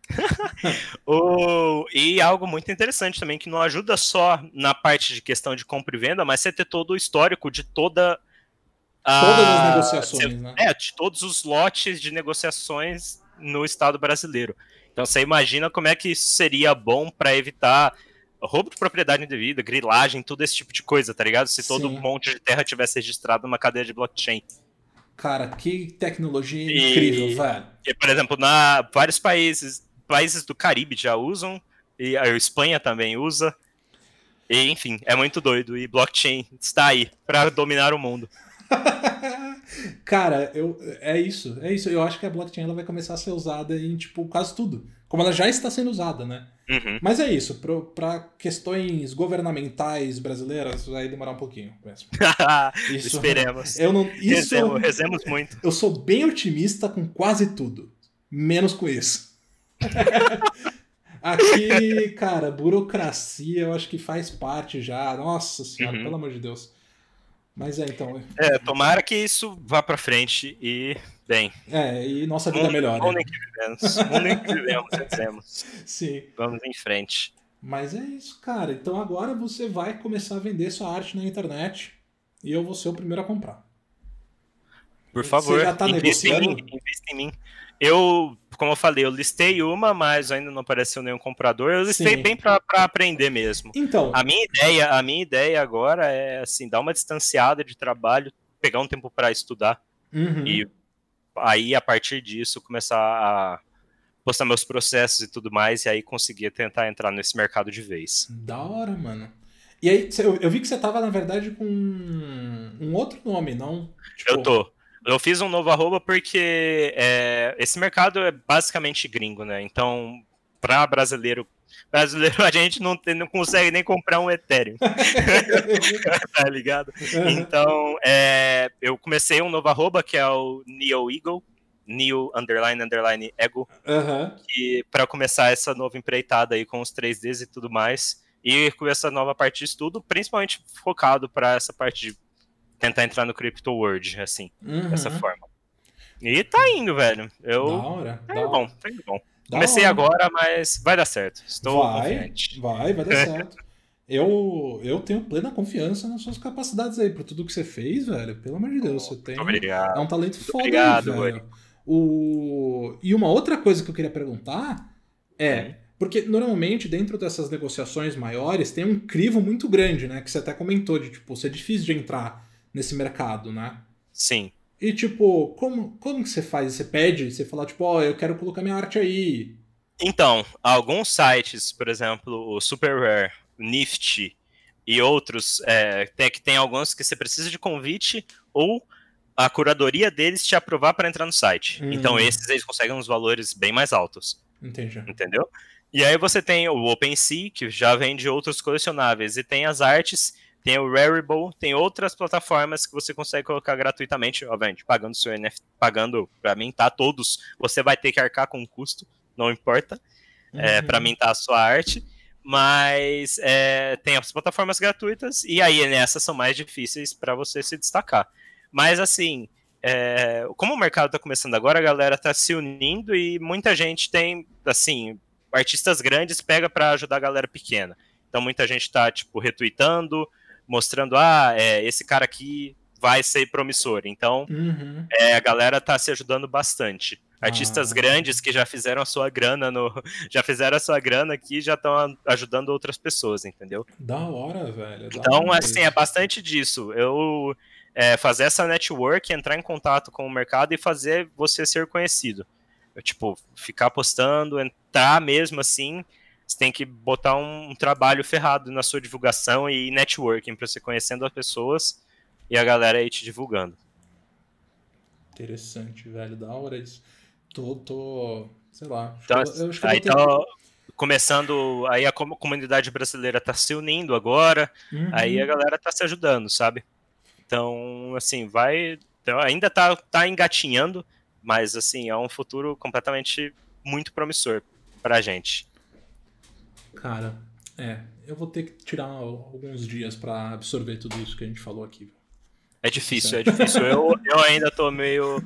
oh, e algo muito interessante também, que não ajuda só na parte de questão de compra e venda, mas você ter todo o histórico de toda. A... Todas as negociações, você, né? É, de todos os lotes de negociações no Estado brasileiro. Então você imagina como é que isso seria bom para evitar roubo de propriedade indevida, grilagem, tudo esse tipo de coisa, tá ligado? Se todo um monte de terra tivesse registrado numa cadeia de blockchain. Cara, que tecnologia e, incrível, velho. E, por exemplo, na vários países, países do Caribe já usam, e a Espanha também usa. E, enfim, é muito doido. E blockchain está aí para dominar o mundo. Cara, eu, é isso, é isso. Eu acho que a blockchain ela vai começar a ser usada em, tipo, quase tudo. Como ela já está sendo usada, né? Uhum. Mas é isso, para questões governamentais brasileiras vai demorar um pouquinho. isso, Esperemos. Eu não, isso, rezemos, rezemos muito. Eu sou bem otimista com quase tudo, menos com isso. Aqui, cara, burocracia eu acho que faz parte já. Nossa senhora, uhum. pelo amor de Deus. Mas é, então. É, tomara que isso vá para frente e bem. É, e nossa vida melhora. Mundo em que vivemos, mundo em que vivemos, dizemos. Sim. Vamos em frente. Mas é isso, cara. Então agora você vai começar a vender sua arte na internet e eu vou ser o primeiro a comprar. Por favor, tá invista em mim, invista em mim. Eu, como eu falei, eu listei uma, mas ainda não apareceu nenhum comprador. Eu listei Sim. bem pra, pra aprender mesmo. Então, A minha ideia, a minha ideia agora é assim, dar uma distanciada de trabalho, pegar um tempo para estudar uhum. e aí a partir disso começar a postar meus processos e tudo mais e aí conseguir tentar entrar nesse mercado de vez. da hora, mano. E aí, eu vi que você tava, na verdade, com um outro nome, não? Tipo, Eu tô. Eu fiz um novo arroba porque é, esse mercado é basicamente gringo, né? Então, para brasileiro, brasileiro a gente não, tem- não consegue nem comprar um Ethereum, tá ligado? Então, é, eu comecei um novo arroba que é o Neo Eagle, Neo underline underline Ego, e para começar essa nova empreitada aí com os 3Ds e tudo mais, e com essa nova parte de estudo, principalmente focado para essa parte de tentar entrar no crypto world, assim, Uhum. dessa forma. E tá indo, velho. Da Eu hora. tá da bom, hora. tá indo bom. Da Comecei hora. agora, mas vai dar certo. Estou vai, confiante. vai, vai dar certo. Eu, eu tenho plena confiança nas suas capacidades aí, por tudo que você fez, velho. Pelo amor de Deus, você tem. Muito obrigado. É um talento foda obrigado, aí, velho. O... E uma outra coisa que eu queria perguntar é. Uhum. Porque normalmente dentro dessas negociações maiores tem um crivo muito grande, né? Que você até comentou de tipo, ser difícil de entrar nesse mercado, né? Sim. E tipo, como, como que você faz? Você pede, você fala, tipo, ó, eu quero colocar minha arte aí. Então, alguns sites, por exemplo, o Super Rare, Nifty e outros, é, tem, que tem alguns que você precisa de convite ou a curadoria deles te aprovar para entrar no site. Hum. Então, esses eles conseguem uns valores bem mais altos, Entendi. entendeu? E aí você tem o OpenSea, que já vende outros colecionáveis, e tem as artes, tem o Rarible, tem outras plataformas que você consegue colocar gratuitamente, obviamente, pagando seu NFT, pagando, para mim, tá, todos, você vai ter que arcar com o custo, não importa, é, Uhum. para mintar a sua arte, mas é, tem as plataformas gratuitas e aí nessas são mais difíceis para você se destacar. Mas assim, é, como o mercado está começando agora, a galera está se unindo e muita gente tem, assim, artistas grandes pega para ajudar a galera pequena. Então muita gente está tipo retweetando, mostrando, ah, é, esse cara aqui vai ser promissor. Então Uhum. é, a galera tá se ajudando bastante. Artistas Ah. grandes que já fizeram a sua grana no. Já fizeram a sua grana aqui já estão ajudando outras pessoas, entendeu? Da hora, velho. da Então, hora assim, isso. é bastante disso. Eu é, fazer essa network, entrar em contato com o mercado e fazer você ser conhecido. Eu, tipo, ficar postando, entrar mesmo assim. Você tem que botar um, um trabalho ferrado na sua divulgação e networking para você conhecendo as pessoas e a galera aí te divulgando. Interessante, velho. Da hora isso. Tô, tô. Sei lá. Então, eu- eu aí vou ter- tá começando, aí a com- comunidade brasileira tá se unindo agora, Uhum. aí a galera tá se ajudando, sabe? Então, assim, vai, então, ainda tá, tá engatinhando, mas assim, é um futuro completamente muito promissor pra gente. Cara, é. Eu vou ter que tirar alguns dias pra absorver tudo isso que a gente falou aqui. É difícil, é difícil. Eu, eu ainda tô meio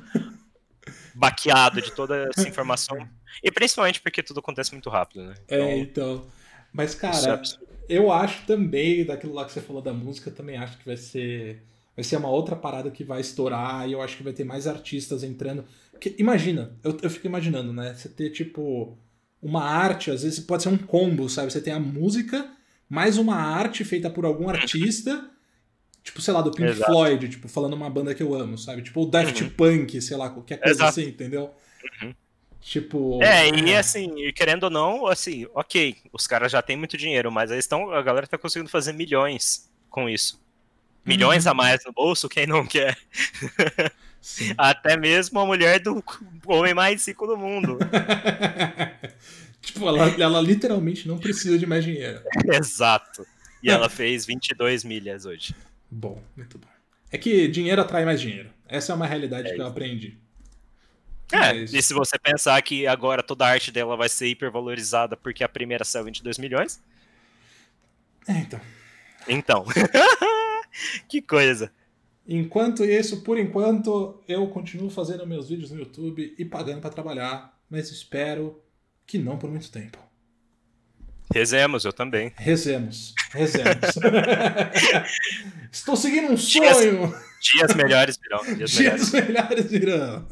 baqueado de toda essa informação. E principalmente porque tudo acontece muito rápido, né? É, então. Mas, isso é cara, absurdo. eu acho também, daquilo lá que você falou da música, eu também acho que vai ser. Vai ser uma outra parada que vai estourar e eu acho que vai ter mais artistas entrando. Porque, imagina, eu, eu fico imaginando, né? Você ter, tipo, uma arte, às vezes pode ser um combo, sabe? Você tem a música, mais uma arte feita por algum artista, tipo, sei lá, do Pink Exato. Floyd, tipo, falando uma banda que eu amo, sabe? Tipo, o Daft Punk, sei lá, qualquer coisa Exato. assim, entendeu? Uhum. Tipo. É, e assim, e querendo ou não, assim, ok, os caras já têm muito dinheiro, mas eles estão, a galera tá conseguindo fazer milhões com isso. Milhões Uhum. a mais no bolso, quem não quer? Sim. Até mesmo a mulher do homem mais rico do mundo. tipo, ela, ela literalmente não precisa de mais dinheiro. Exato. E ela fez 22 milhas hoje. Bom, muito bom. É que dinheiro atrai mais dinheiro. Essa é uma realidade É que eu aprendi. É, Mas- e se você pensar que agora toda a arte dela vai ser hipervalorizada porque a primeira saiu 22 milhões, É, então. então. que coisa. Enquanto isso, por enquanto, eu continuo fazendo meus vídeos no YouTube e pagando pra trabalhar, mas espero que não por muito tempo. Rezemos, eu também. Rezemos, rezemos. Estou seguindo um sonho. Dias, dias melhores virão. Dias, dias melhores. melhores virão.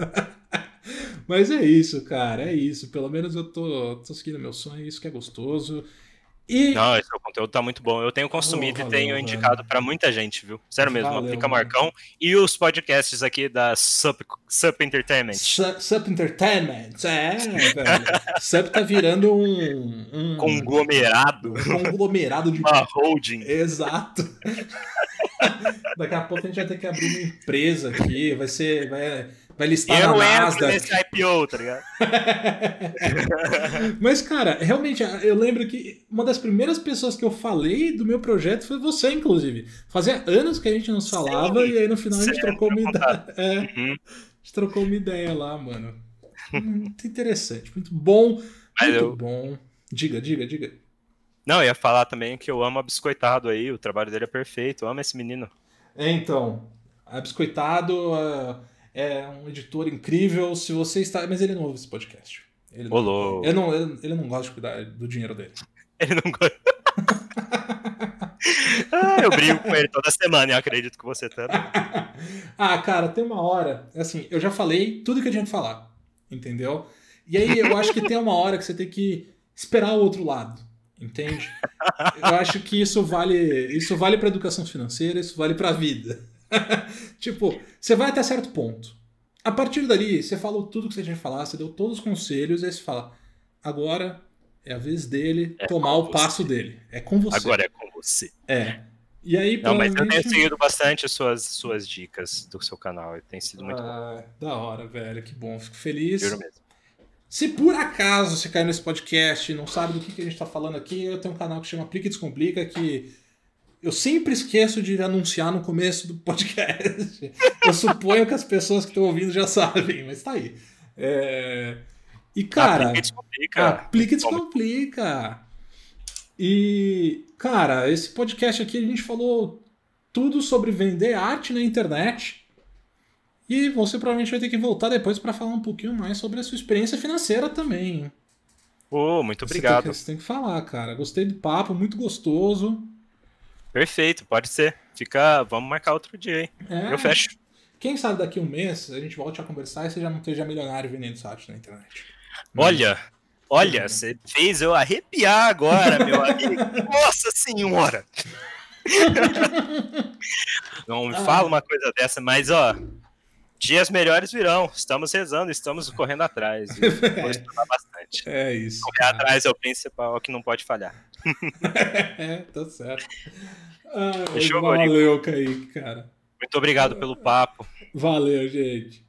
Mas é isso, cara, é isso. Pelo menos eu tô, tô seguindo meu sonho, isso que é gostoso. E... Não, esse conteúdo tá muito bom. Eu tenho consumido oh, valeu, e tenho indicado para muita gente, viu? Sério mesmo, valeu, aplica Marcão. E os podcasts aqui da Sup, Sup Entertainment. Sup, Sup Entertainment, é, velho. Sup tá virando um, um... Conglomerado. Um conglomerado de... Uma holding. Exato. Daqui a pouco a gente vai ter que abrir uma empresa aqui, vai ser... Vai Vai listar eu na Nasdaq. nesse IPO, tá ligado? Mas, cara, realmente, eu lembro que uma das primeiras pessoas que eu falei do meu projeto foi você, inclusive. Fazia anos que a gente não falava Sim. e aí no final a gente trocou uma ideia. É, uhum. A gente trocou uma ideia lá, mano. Muito interessante, muito bom. Muito eu... bom. Diga, diga, diga. Não, eu ia falar também que eu amo a Biscoitado aí, o trabalho dele é perfeito, eu amo esse menino. É, então, a Biscoitado... Uh é um editor incrível. Se você está. Mas ele não ouve esse podcast. Ele não. Ele, não, ele, ele não gosta de cuidar do dinheiro dele. Ele não gosta. ah, eu brigo com ele toda semana e acredito que você também. ah, cara, tem uma hora. Assim, eu já falei tudo que eu tinha que falar. Entendeu? E aí eu acho que tem uma hora que você tem que esperar o outro lado. Entende? Eu acho que isso vale, isso vale para educação financeira, isso vale para a vida. tipo, você vai até certo ponto. A partir dali, você falou tudo que você tinha que falar, você deu todos os conselhos, e aí você fala: agora é a vez dele é tomar o passo dele. É com você. Agora é com você. É. E aí, Não, mas eu tenho seguido bastante as suas, suas dicas do seu canal. Tem sido muito ah, bom. Da hora, velho. Que bom. Fico feliz. Juro mesmo. Se por acaso você caiu nesse podcast e não sabe do que, que a gente está falando aqui, eu tenho um canal que chama Aplica e Descomplica, que eu sempre esqueço de anunciar no começo do podcast. Eu suponho que as pessoas que estão ouvindo já sabem, mas tá aí. É... E, cara. Aplica e descomplica. Aplica e descomplica. E, cara, esse podcast aqui a gente falou tudo sobre vender arte na internet. E você provavelmente vai ter que voltar depois para falar um pouquinho mais sobre a sua experiência financeira também. Oh, muito obrigado. Você tem, que, você tem que falar, cara. Gostei do papo, muito gostoso. Perfeito, pode ser. Fica, vamos marcar outro dia, hein? É. Eu fecho. Quem sabe daqui a um mês a gente volte a conversar e você já não esteja milionário vendendo site na internet. Olha, olha, você fez eu arrepiar agora, meu amigo. Nossa senhora! não me fala uma coisa dessa, mas ó, dias melhores virão. Estamos rezando, estamos correndo atrás. Vou estudar bastante. É isso. Correr cara. atrás é o principal, é o que não pode falhar. é, tá certo. Ah, Fechou, valeu, Kaique, cara. Muito obrigado pelo papo. Valeu, gente.